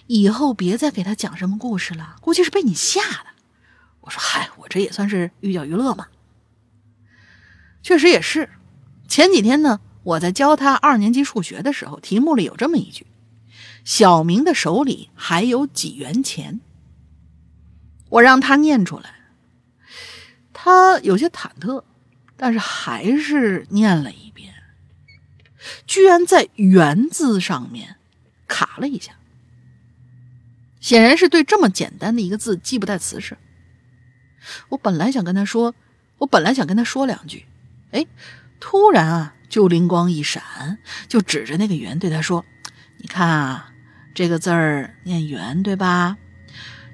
以后别再给他讲什么故事了，估计是被你吓的。”我说：“嗨，我这也算是寓教于乐嘛。”确实也是，前几天呢，我在教他二年级数学的时候，题目里有这么一句：“小明的手里还有几元钱。”我让他念出来，他有些忐忑，但是还是念了一遍，居然在“元”字上面卡了一下，显然是对这么简单的一个字记不带瓷实。我本来想跟他说，我本来想跟他说两句。哎，突然啊，就灵光一闪，就指着那个“圆”对他说：“你看啊，这个字儿念‘圆’，对吧？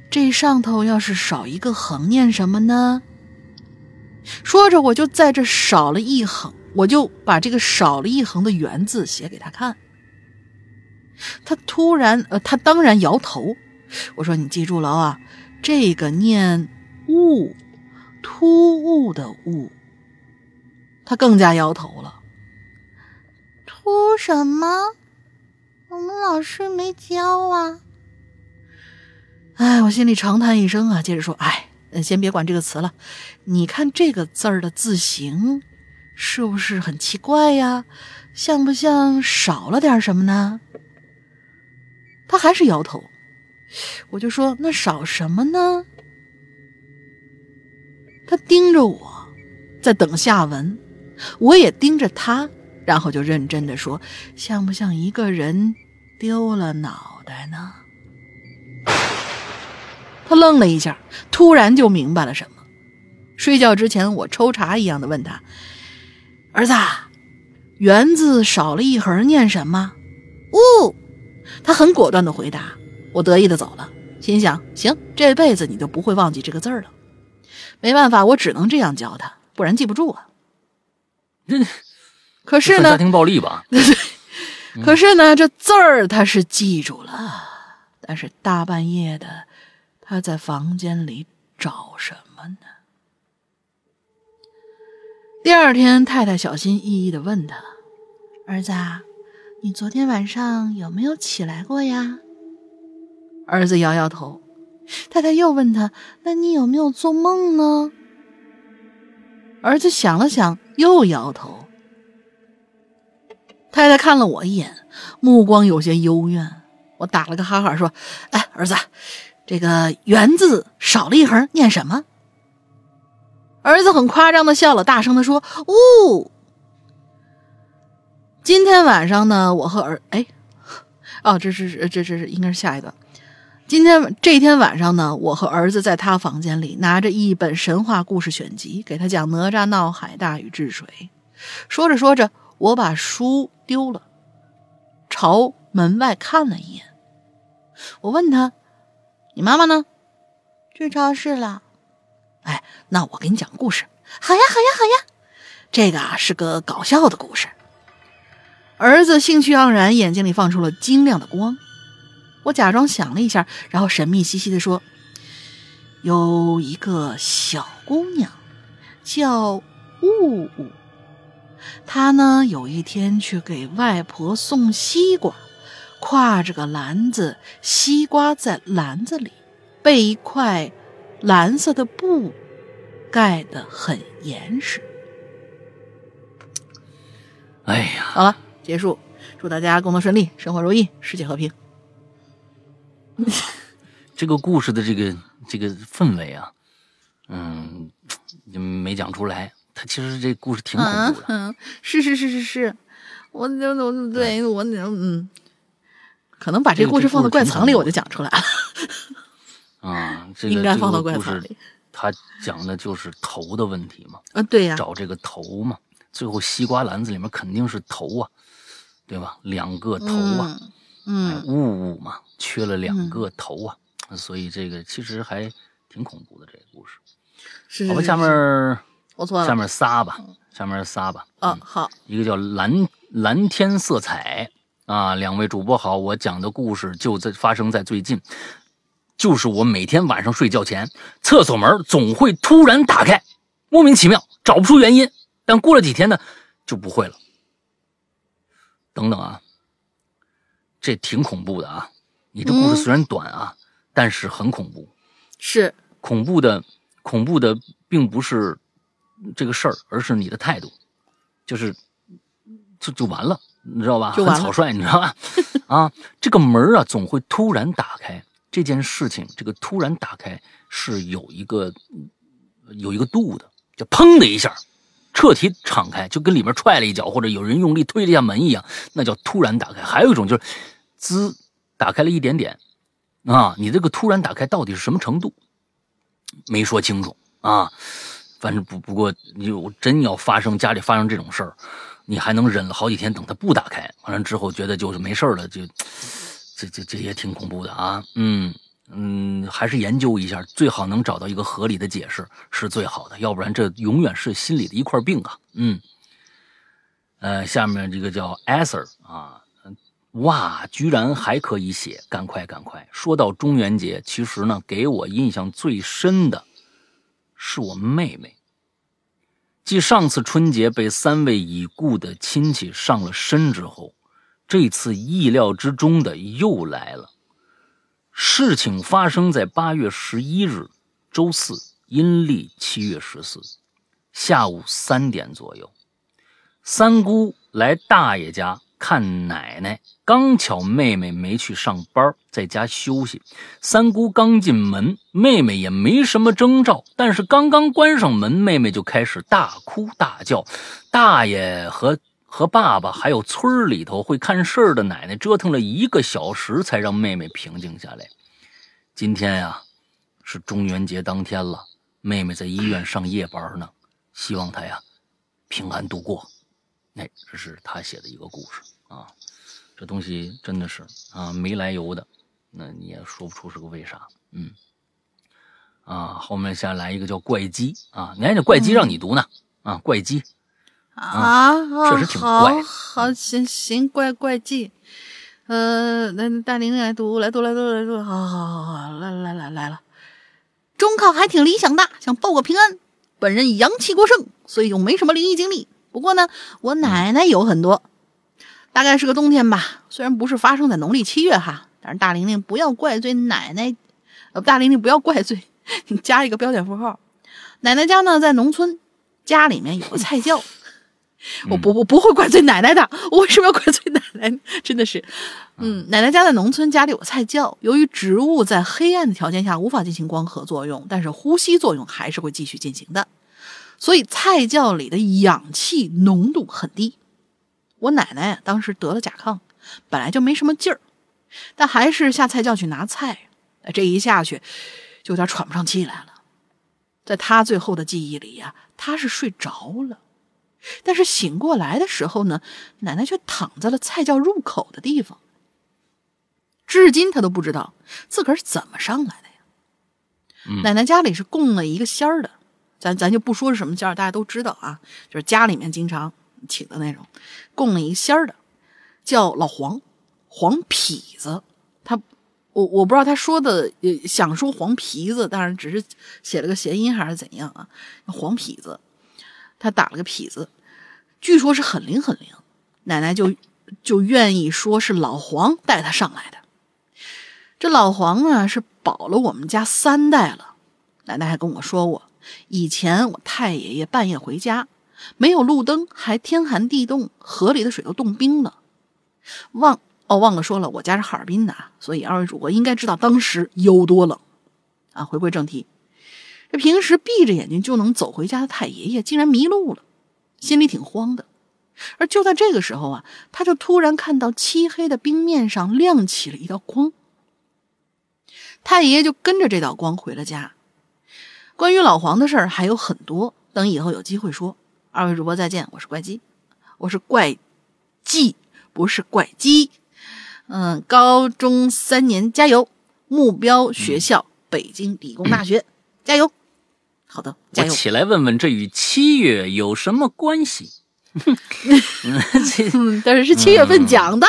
这上头要是少一个横，念什么呢？”说着，我就在这少了一横，我就把这个少了一横的“圆”字写给他看。他突然，呃，他当然摇头。我说：“你记住了啊，这个念‘兀’，突兀的‘兀’。”他更加摇头了。突什么？我们老师没教啊。哎，我心里长叹一声啊，接着说：“哎，先别管这个词了，你看这个字儿的字形，是不是很奇怪呀？像不像少了点什么呢？”他还是摇头。我就说：“那少什么呢？”他盯着我，在等下文。我也盯着他，然后就认真的说：“像不像一个人丢了脑袋呢？”他愣了一下，突然就明白了什么。睡觉之前，我抽查一样的问他：“儿子，园字少了一横，念什么？”“呜。”他很果断的回答。我得意的走了，心想：行，这辈子你就不会忘记这个字了。没办法，我只能这样教他，不然记不住啊。这可是呢，家庭暴力吧？可是呢，这字儿他是记住了，但是大半夜的，他在房间里找什么呢？第二天，太太小心翼翼的问他：“儿子，你昨天晚上有没有起来过呀？”儿子摇摇头。太太又问他：“那你有没有做梦呢？”儿子想了想，又摇头。太太看了我一眼，目光有些幽怨。我打了个哈哈说：“哎，儿子，这个‘园’字少了一横，念什么？”儿子很夸张的笑了，大声的说：“呜！”今天晚上呢，我和儿哎，哦，这是这这是应该是下一段。今天这天晚上呢，我和儿子在他房间里拿着一本神话故事选集，给他讲哪吒闹海、大禹治水。说着说着，我把书丢了，朝门外看了一眼。我问他：“你妈妈呢？”去超市了。哎，那我给你讲故事。好呀，好呀，好呀。这个啊是个搞笑的故事。儿子兴趣盎然，眼睛里放出了晶亮的光。我假装想了一下，然后神秘兮兮的说：“有一个小姑娘，叫雾雾。她呢，有一天去给外婆送西瓜，挎着个篮子，西瓜在篮子里，被一块蓝色的布盖得很严实。”哎呀，好了，结束。祝大家工作顺利，生活如意，世界和平。这个故事的这个这个氛围啊，嗯，就没讲出来。他其实这故事挺恐怖的。嗯，是是是是是，我我我对我嗯，可能把这个故事放到怪藏里，我就讲出来了。啊，这个应该放到怪藏里。他讲的就是头的问题嘛。啊，对呀，找这个头嘛。最后西瓜篮子里面肯定是头啊，对吧？两个头啊，嗯，雾雾嘛。缺了两个头啊，所以这个其实还挺恐怖的这个故事。是，好吧，下面我错了，下面仨吧，下面仨吧。啊，好，一个叫蓝蓝天色彩啊，两位主播好，我讲的故事就在发生在最近，就是我每天晚上睡觉前，厕所门总会突然打开，莫名其妙，找不出原因，但过了几天呢，就不会了。等等啊，这挺恐怖的啊。你的故事虽然短啊，但是很恐怖。是恐怖的，恐怖的并不是这个事儿，而是你的态度，就是就就完了，你知道吧？很草率，你知道吧？啊，这个门啊，总会突然打开。这件事情，这个突然打开是有一个有一个度的，就砰的一下，彻底敞开，就跟里面踹了一脚，或者有人用力推了一下门一样，那叫突然打开。还有一种就是滋。打开了一点点，啊，你这个突然打开到底是什么程度？没说清楚啊。反正不不过，你有真要发生家里发生这种事儿，你还能忍了好几天，等它不打开，完了之后觉得就是没事了，就这这这也挺恐怖的啊。嗯嗯，还是研究一下，最好能找到一个合理的解释是最好的，要不然这永远是心里的一块病啊。嗯，呃，下面这个叫 Aser 啊。哇，居然还可以写！赶快，赶快！说到中元节，其实呢，给我印象最深的是我妹妹。继上次春节被三位已故的亲戚上了身之后，这次意料之中的又来了。事情发生在八月十一日，周四，阴历七月十四，下午三点左右，三姑来大爷家。看奶奶，刚巧妹妹没去上班，在家休息。三姑刚进门，妹妹也没什么征兆，但是刚刚关上门，妹妹就开始大哭大叫。大爷和和爸爸还有村里头会看事儿的奶奶折腾了一个小时，才让妹妹平静下来。今天呀，是中元节当天了，妹妹在医院上夜班呢，希望她呀平安度过。哎，这是他写的一个故事啊，这东西真的是啊没来由的，那你也说不出是个为啥，嗯，啊，后面下来一个叫怪鸡啊，你看这怪鸡让你读呢啊，怪鸡，啊，确实挺好怪好行行，怪怪鸡。呃，那大玲玲来读，来读，来读，来读，好好好好，来来来来了。中考还挺理想的，想报个平安。本人阳气过盛，所以就没什么灵异经历。不过呢，我奶奶有很多。大概是个冬天吧，虽然不是发生在农历七月哈，但是大玲玲不要怪罪奶奶，呃，大玲玲不要怪罪，你加一个标点符号。奶奶家呢在农村，家里面有个菜窖。我不我不会怪罪奶奶的，我为什么要怪罪奶奶？真的是，嗯，奶奶家在农村，家里有菜窖。由于植物在黑暗的条件下无法进行光合作用，但是呼吸作用还是会继续进行的，所以菜窖里的氧气浓度很低。我奶奶当时得了甲亢，本来就没什么劲儿，但还是下菜窖去拿菜。这一下去，就有点喘不上气来了。在她最后的记忆里呀，她是睡着了。但是醒过来的时候呢，奶奶却躺在了菜窖入口的地方。至今她都不知道自个儿是怎么上来的呀。奶奶家里是供了一个仙儿的，咱咱就不说是什么仙儿，大家都知道啊，就是家里面经常请的那种，供了一仙儿的，叫老黄，黄痞子。他，我我不知道他说的呃想说黄皮子，当然只是写了个谐音还是怎样啊？黄痞子，他打了个痞子。据说是很灵很灵，奶奶就就愿意说是老黄带他上来的。这老黄啊是保了我们家三代了，奶奶还跟我说过，以前我太爷爷半夜回家，没有路灯，还天寒地冻，河里的水都冻冰了。忘哦忘了说了，我家是哈尔滨的，所以二位主播应该知道当时有多冷啊。回归正题，这平时闭着眼睛就能走回家的太爷爷竟然迷路了。心里挺慌的，而就在这个时候啊，他就突然看到漆黑的冰面上亮起了一道光。太爷爷就跟着这道光回了家。关于老黄的事儿还有很多，等以后有机会说。二位主播再见，我是怪鸡，我是怪鸡，不是怪鸡。嗯，高中三年加油，目标学校北京理工大学，加油。好的，我起来问问，这与七月有什么关系？嗯，但是是七月份讲的。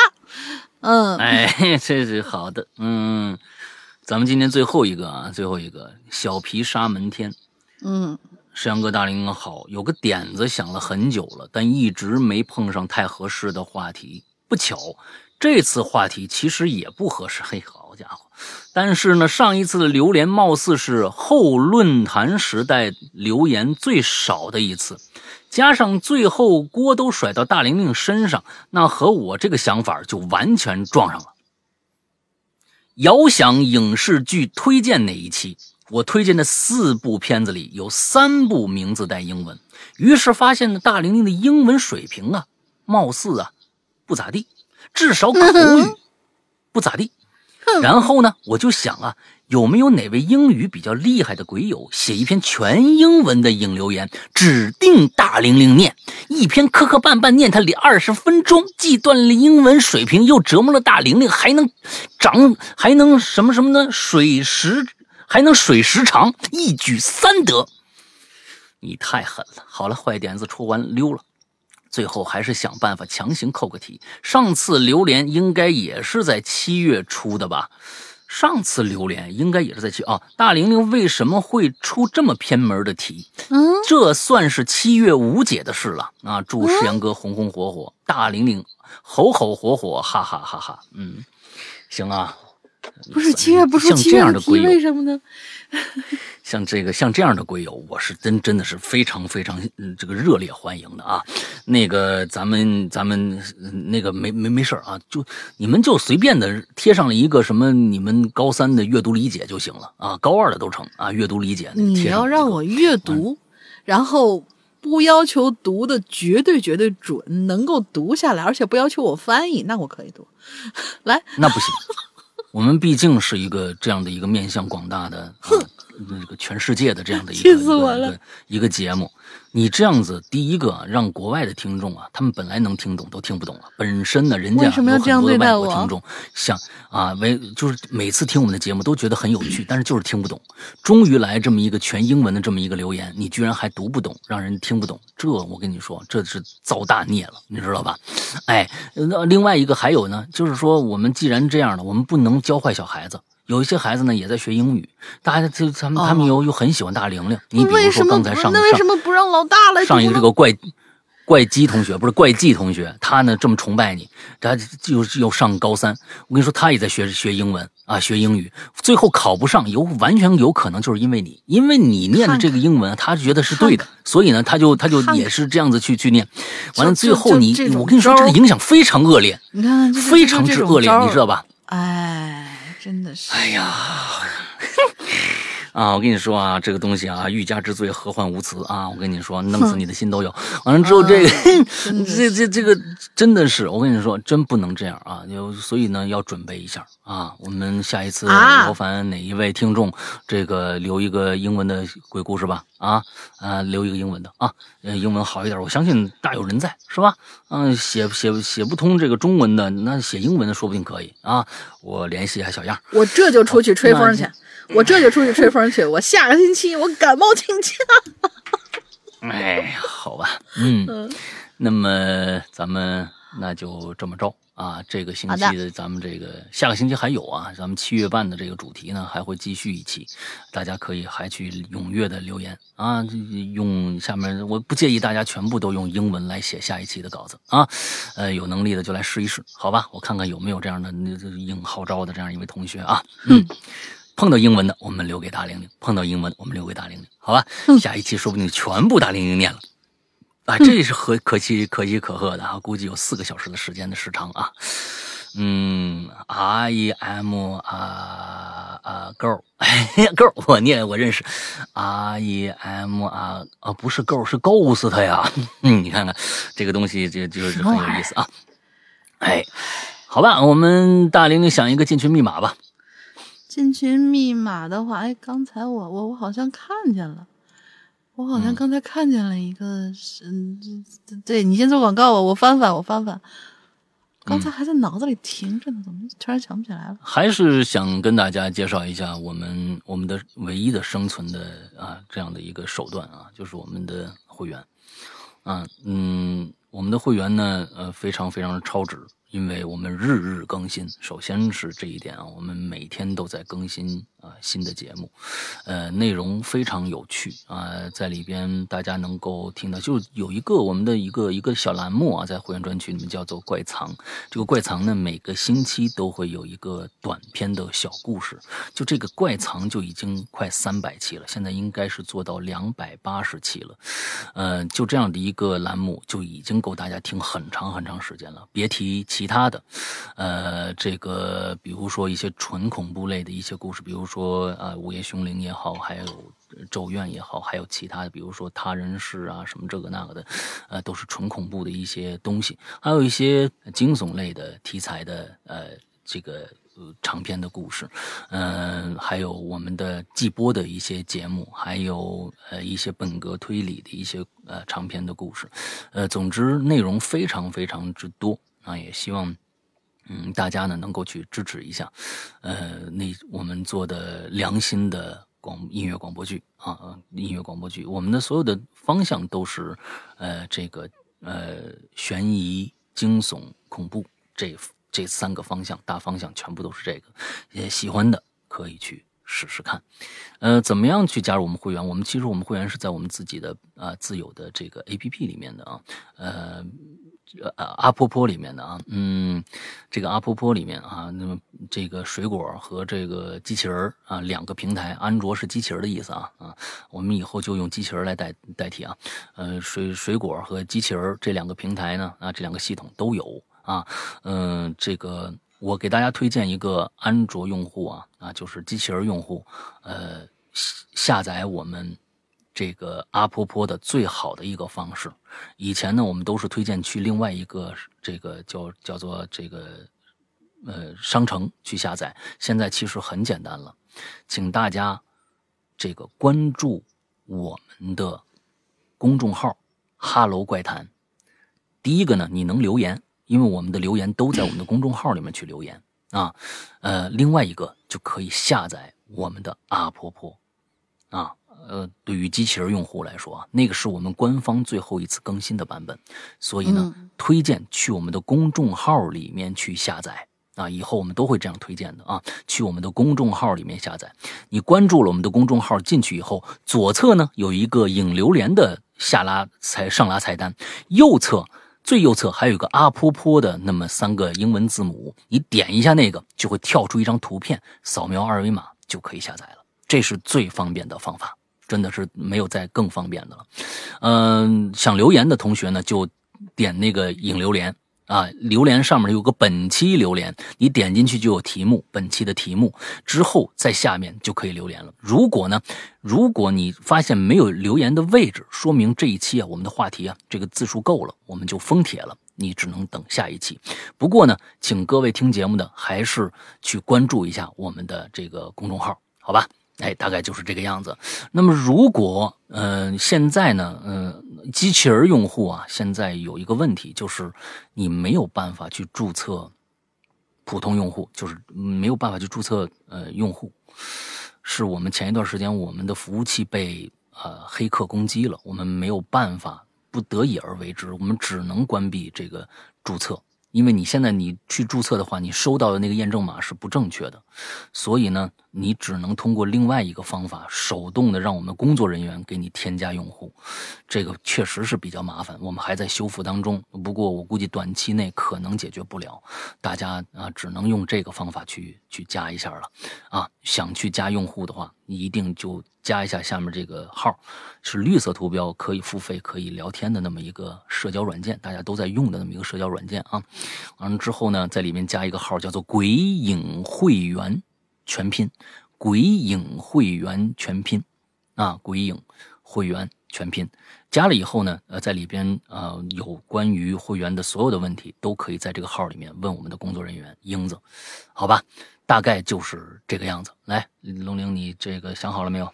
嗯，哎，这是好的。嗯，咱们今天最后一个啊，最后一个小皮沙门天。嗯，山羊哥大林好，有个点子想了很久了，但一直没碰上太合适的话题。不巧，这次话题其实也不合适。嘿，好家伙！但是呢，上一次的榴莲貌似是后论坛时代留言最少的一次，加上最后锅都甩到大玲玲身上，那和我这个想法就完全撞上了。遥想影视剧推荐那一期，我推荐的四部片子里有三部名字带英文，于是发现呢，大玲玲的英文水平啊，貌似啊不咋地，至少口语不咋地。然后呢，我就想啊，有没有哪位英语比较厉害的鬼友写一篇全英文的影留言，指定大玲玲念一篇磕磕绊绊念他里二十分钟，既锻炼英文水平，又折磨了大玲玲，还能长，还能什么什么呢？水时还能水时长，一举三得。你太狠了！好了，坏点子出完溜了。最后还是想办法强行扣个题。上次榴莲应该也是在七月出的吧？上次榴莲应该也是在七啊。大玲玲为什么会出这么偏门的题？嗯，这算是七月无解的事了啊！祝石阳哥红红火火，大玲玲吼吼火火，哈哈哈哈。嗯，行啊。不是七月不出七月的题，为什么呢？像这个像这样的龟友，我是真真的是非常非常嗯这个热烈欢迎的啊！那个咱们咱们那个没没没事啊，就你们就随便的贴上了一个什么你们高三的阅读理解就行了啊，高二的都成啊，阅读理解。你要让我阅读，然后不要求读的绝对绝对准，能够读下来，而且不要求我翻译，那我可以读。来，那不行。我们毕竟是一个这样的一个面向广大的、啊、那个全世界的这样的一个气死我了一个一个节目。你这样子，第一个让国外的听众啊，他们本来能听懂都听不懂了。本身呢，人家有很多的外国听众，想啊，为就是每次听我们的节目都觉得很有趣，但是就是听不懂。终于来这么一个全英文的这么一个留言，你居然还读不懂，让人听不懂，这我跟你说，这是造大孽了，你知道吧？哎，那另外一个还有呢，就是说我们既然这样了，我们不能教坏小孩子。有一些孩子呢也在学英语，大家就他们他们又又很喜欢大玲玲。你比如说刚才上那为什上么不让老大来上一个这个怪怪鸡同学，不是怪季同学，他呢这么崇拜你，他又又上高三。我跟你说，他也在学学英文啊，学英语，最后考不上，有完全有可能就是因为你，因为你念的这个英文，他觉得是对的，所以呢，他就他就也是这样子去去念。完了，最后你我跟你说，这个影响非常恶劣，你看，非常之恶劣，你知道？吧？哎，真的是，哎呀，啊，我跟你说啊，这个东西啊，欲加之罪，何患无辞啊！我跟你说，弄死你的心都有。完了之后，这个、这这这个真的是，我跟你说，真不能这样啊！就所以呢，要准备一下啊。我们下一次啊劳烦哪一位听众，这个留一个英文的鬼故事吧啊啊，留一个英文的啊，呃，英文好一点，我相信大有人在，是吧？嗯、写写写不通这个中文的，那写英文的说不定可以啊。我联系一下小样。我这就出去吹风去那，我这就出去吹风去，我下个星期我感冒请假。哎呀，好吧，嗯，嗯那么咱们那就这么着啊。这个星期的咱们这个下个星期还有啊，咱们七月半的这个主题呢还会继续一期，大家可以还去踊跃的留言啊，用下面我不介意大家全部都用英文来写下一期的稿子啊，呃，有能力的就来试一试，好吧？我看看有没有这样的那这应号召的这样一位同学啊，嗯。碰到英文的，我们留给大玲玲；碰到英文，我们留给大玲玲，好吧？下一期说不定全部大玲玲念了。啊，这是可可喜可喜可贺的啊！估计有四个小时的时间的时长啊。嗯，I am 啊啊 girl，girl，我念我认识，I am 啊啊不是 girl 是 ghost 呀。嗯，你看看这个东西，这就是很有意思啊。哎，好吧，我们大玲玲想一个进群密码吧。进群密码的话，哎，刚才我我我好像看见了，我好像嗯。刚才看见了一个，是嗯，对你先做广告吧，我翻翻我翻翻，刚才还在脑子里停着呢，怎么突然想不起来了？还是想跟大家介绍一下我们我们的唯一的生存的啊这样的一个手段啊，就是我们的会员，啊嗯，我们的会员呢呃非常非常超值，因为我们日日更新。首先是这一点啊，我们每天都在更新啊新的节目，呃内容非常有趣啊，在里边大家能够听到，就有一个我们的一个一个小栏目啊，在会员专区里面叫做怪藏。这个怪藏呢，每个星期都会有一个短篇的小故事。就这个怪藏就已经快三百期了，现在应该是做到两百八十期了。呃，就这样的一个栏目就已经够大家听很长很长时间了。别提其他的，呃，这个比如说一些纯恐怖类的一些故事，比如说啊、午夜凶铃也好，还有咒怨也好，还有其他的，比如说他人事啊什么这个那个的，呃，都是纯恐怖的一些东西，还有一些惊悚类的题材的，呃，这个。长篇的故事，嗯、还有我们的季播的一些节目，还有呃一些本格推理的一些呃长篇的故事，呃，总之内容非常非常之多啊，也希望嗯大家呢能够去支持一下，呃，那我们做的良心的广音乐广播剧啊，音乐广播剧，我们的所有的方向都是呃这个呃悬疑、惊悚、恐怖这这三个方向，大方向全部都是这个，也喜欢的可以去试试看。呃，怎么样去加入我们会员？我们其实我们会员是在我们自己的啊、自有的这个 A P P 里面的啊，呃。呃，阿波波里面的啊，嗯，这个阿波波里面啊，那么这个水果和这个机器人啊，两个平台，安卓是机器人的意思啊啊，我们以后就用机器人来代代替啊，呃，水水果和机器人这两个平台呢，啊，这两个系统都有啊，嗯、这个我给大家推荐一个安卓用户啊啊，就是机器人用户，呃，下载我们这个阿婆婆的最好的一个方式。以前呢，我们都是推荐去另外一个这个叫叫做这个呃商城去下载。现在其实很简单了，请大家这个关注我们的公众号“哈喽怪谈”。第一个呢，你能留言，因为我们的留言都在我们的公众号里面去留言啊。呃，另外一个就可以下载我们的阿婆婆啊。呃，对于机器人用户来说啊，那个是我们官方最后一次更新的版本，所以呢，推荐去我们的公众号里面去下载啊。以后我们都会这样推荐的啊，去我们的公众号里面下载。你关注了我们的公众号，进去以后，左侧呢有一个影榴莲的下拉菜上拉菜单，右侧最右侧还有一个阿坡坡的那么三个英文字母，你点一下那个，就会跳出一张图片，扫描二维码就可以下载了。这是最方便的方法。真的是没有再更方便的了，嗯，想留言的同学呢，就点那个引榴莲啊，榴莲上面有个本期榴莲，你点进去就有题目，本期的题目之后在下面就可以留言了。如果呢，如果你发现没有留言的位置，说明这一期啊，我们的话题啊，这个字数够了，我们就封帖了，你只能等下一期。不过呢，请各位听节目的还是去关注一下我们的这个公众号，好吧？哎，大概就是这个样子。那么，如果嗯，现在呢，嗯，机器人用户啊，现在有一个问题，就是你没有办法去注册普通用户，就是没有办法去注册呃用户。是我们前一段时间我们的服务器被呃黑客攻击了，我们没有办法，不得已而为之，我们只能关闭这个注册。因为你现在你去注册的话，你收到的那个验证码是不正确的，所以呢，你只能通过另外一个方法，手动的让我们工作人员给你添加用户，这个确实是比较麻烦，我们还在修复当中。不过我估计短期内可能解决不了，大家啊只能用这个方法去去加一下了，啊，想去加用户的话，你一定就。加一下下面这个号，是绿色图标，可以付费、可以聊天的那么一个社交软件，大家都在用的那么一个社交软件啊。完了之后呢，在里面加一个号，叫做“鬼影会员”，全拼“鬼影会员”全拼啊，“鬼影会员”全拼。加了以后呢，呃，在里边呃有关于会员的所有的问题，都可以在这个号里面问我们的工作人员英子，好吧？大概就是这个样子。来，龙玲，你这个想好了没有？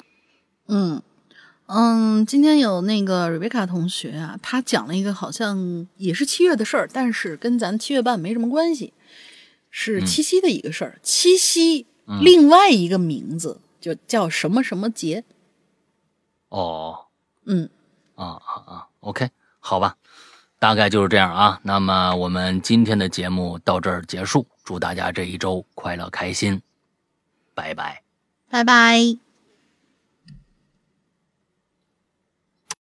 嗯嗯，今天有那个瑞贝卡同学啊，他讲了一个好像也是七月的事儿，但是跟咱七月半没什么关系，是七夕的一个事儿。七夕另外一个名字就叫什么什么节。哦，嗯，啊啊啊，OK，好吧，大概就是这样啊。那么我们今天的节目到这儿结束，祝大家这一周快乐开心，拜拜，拜拜。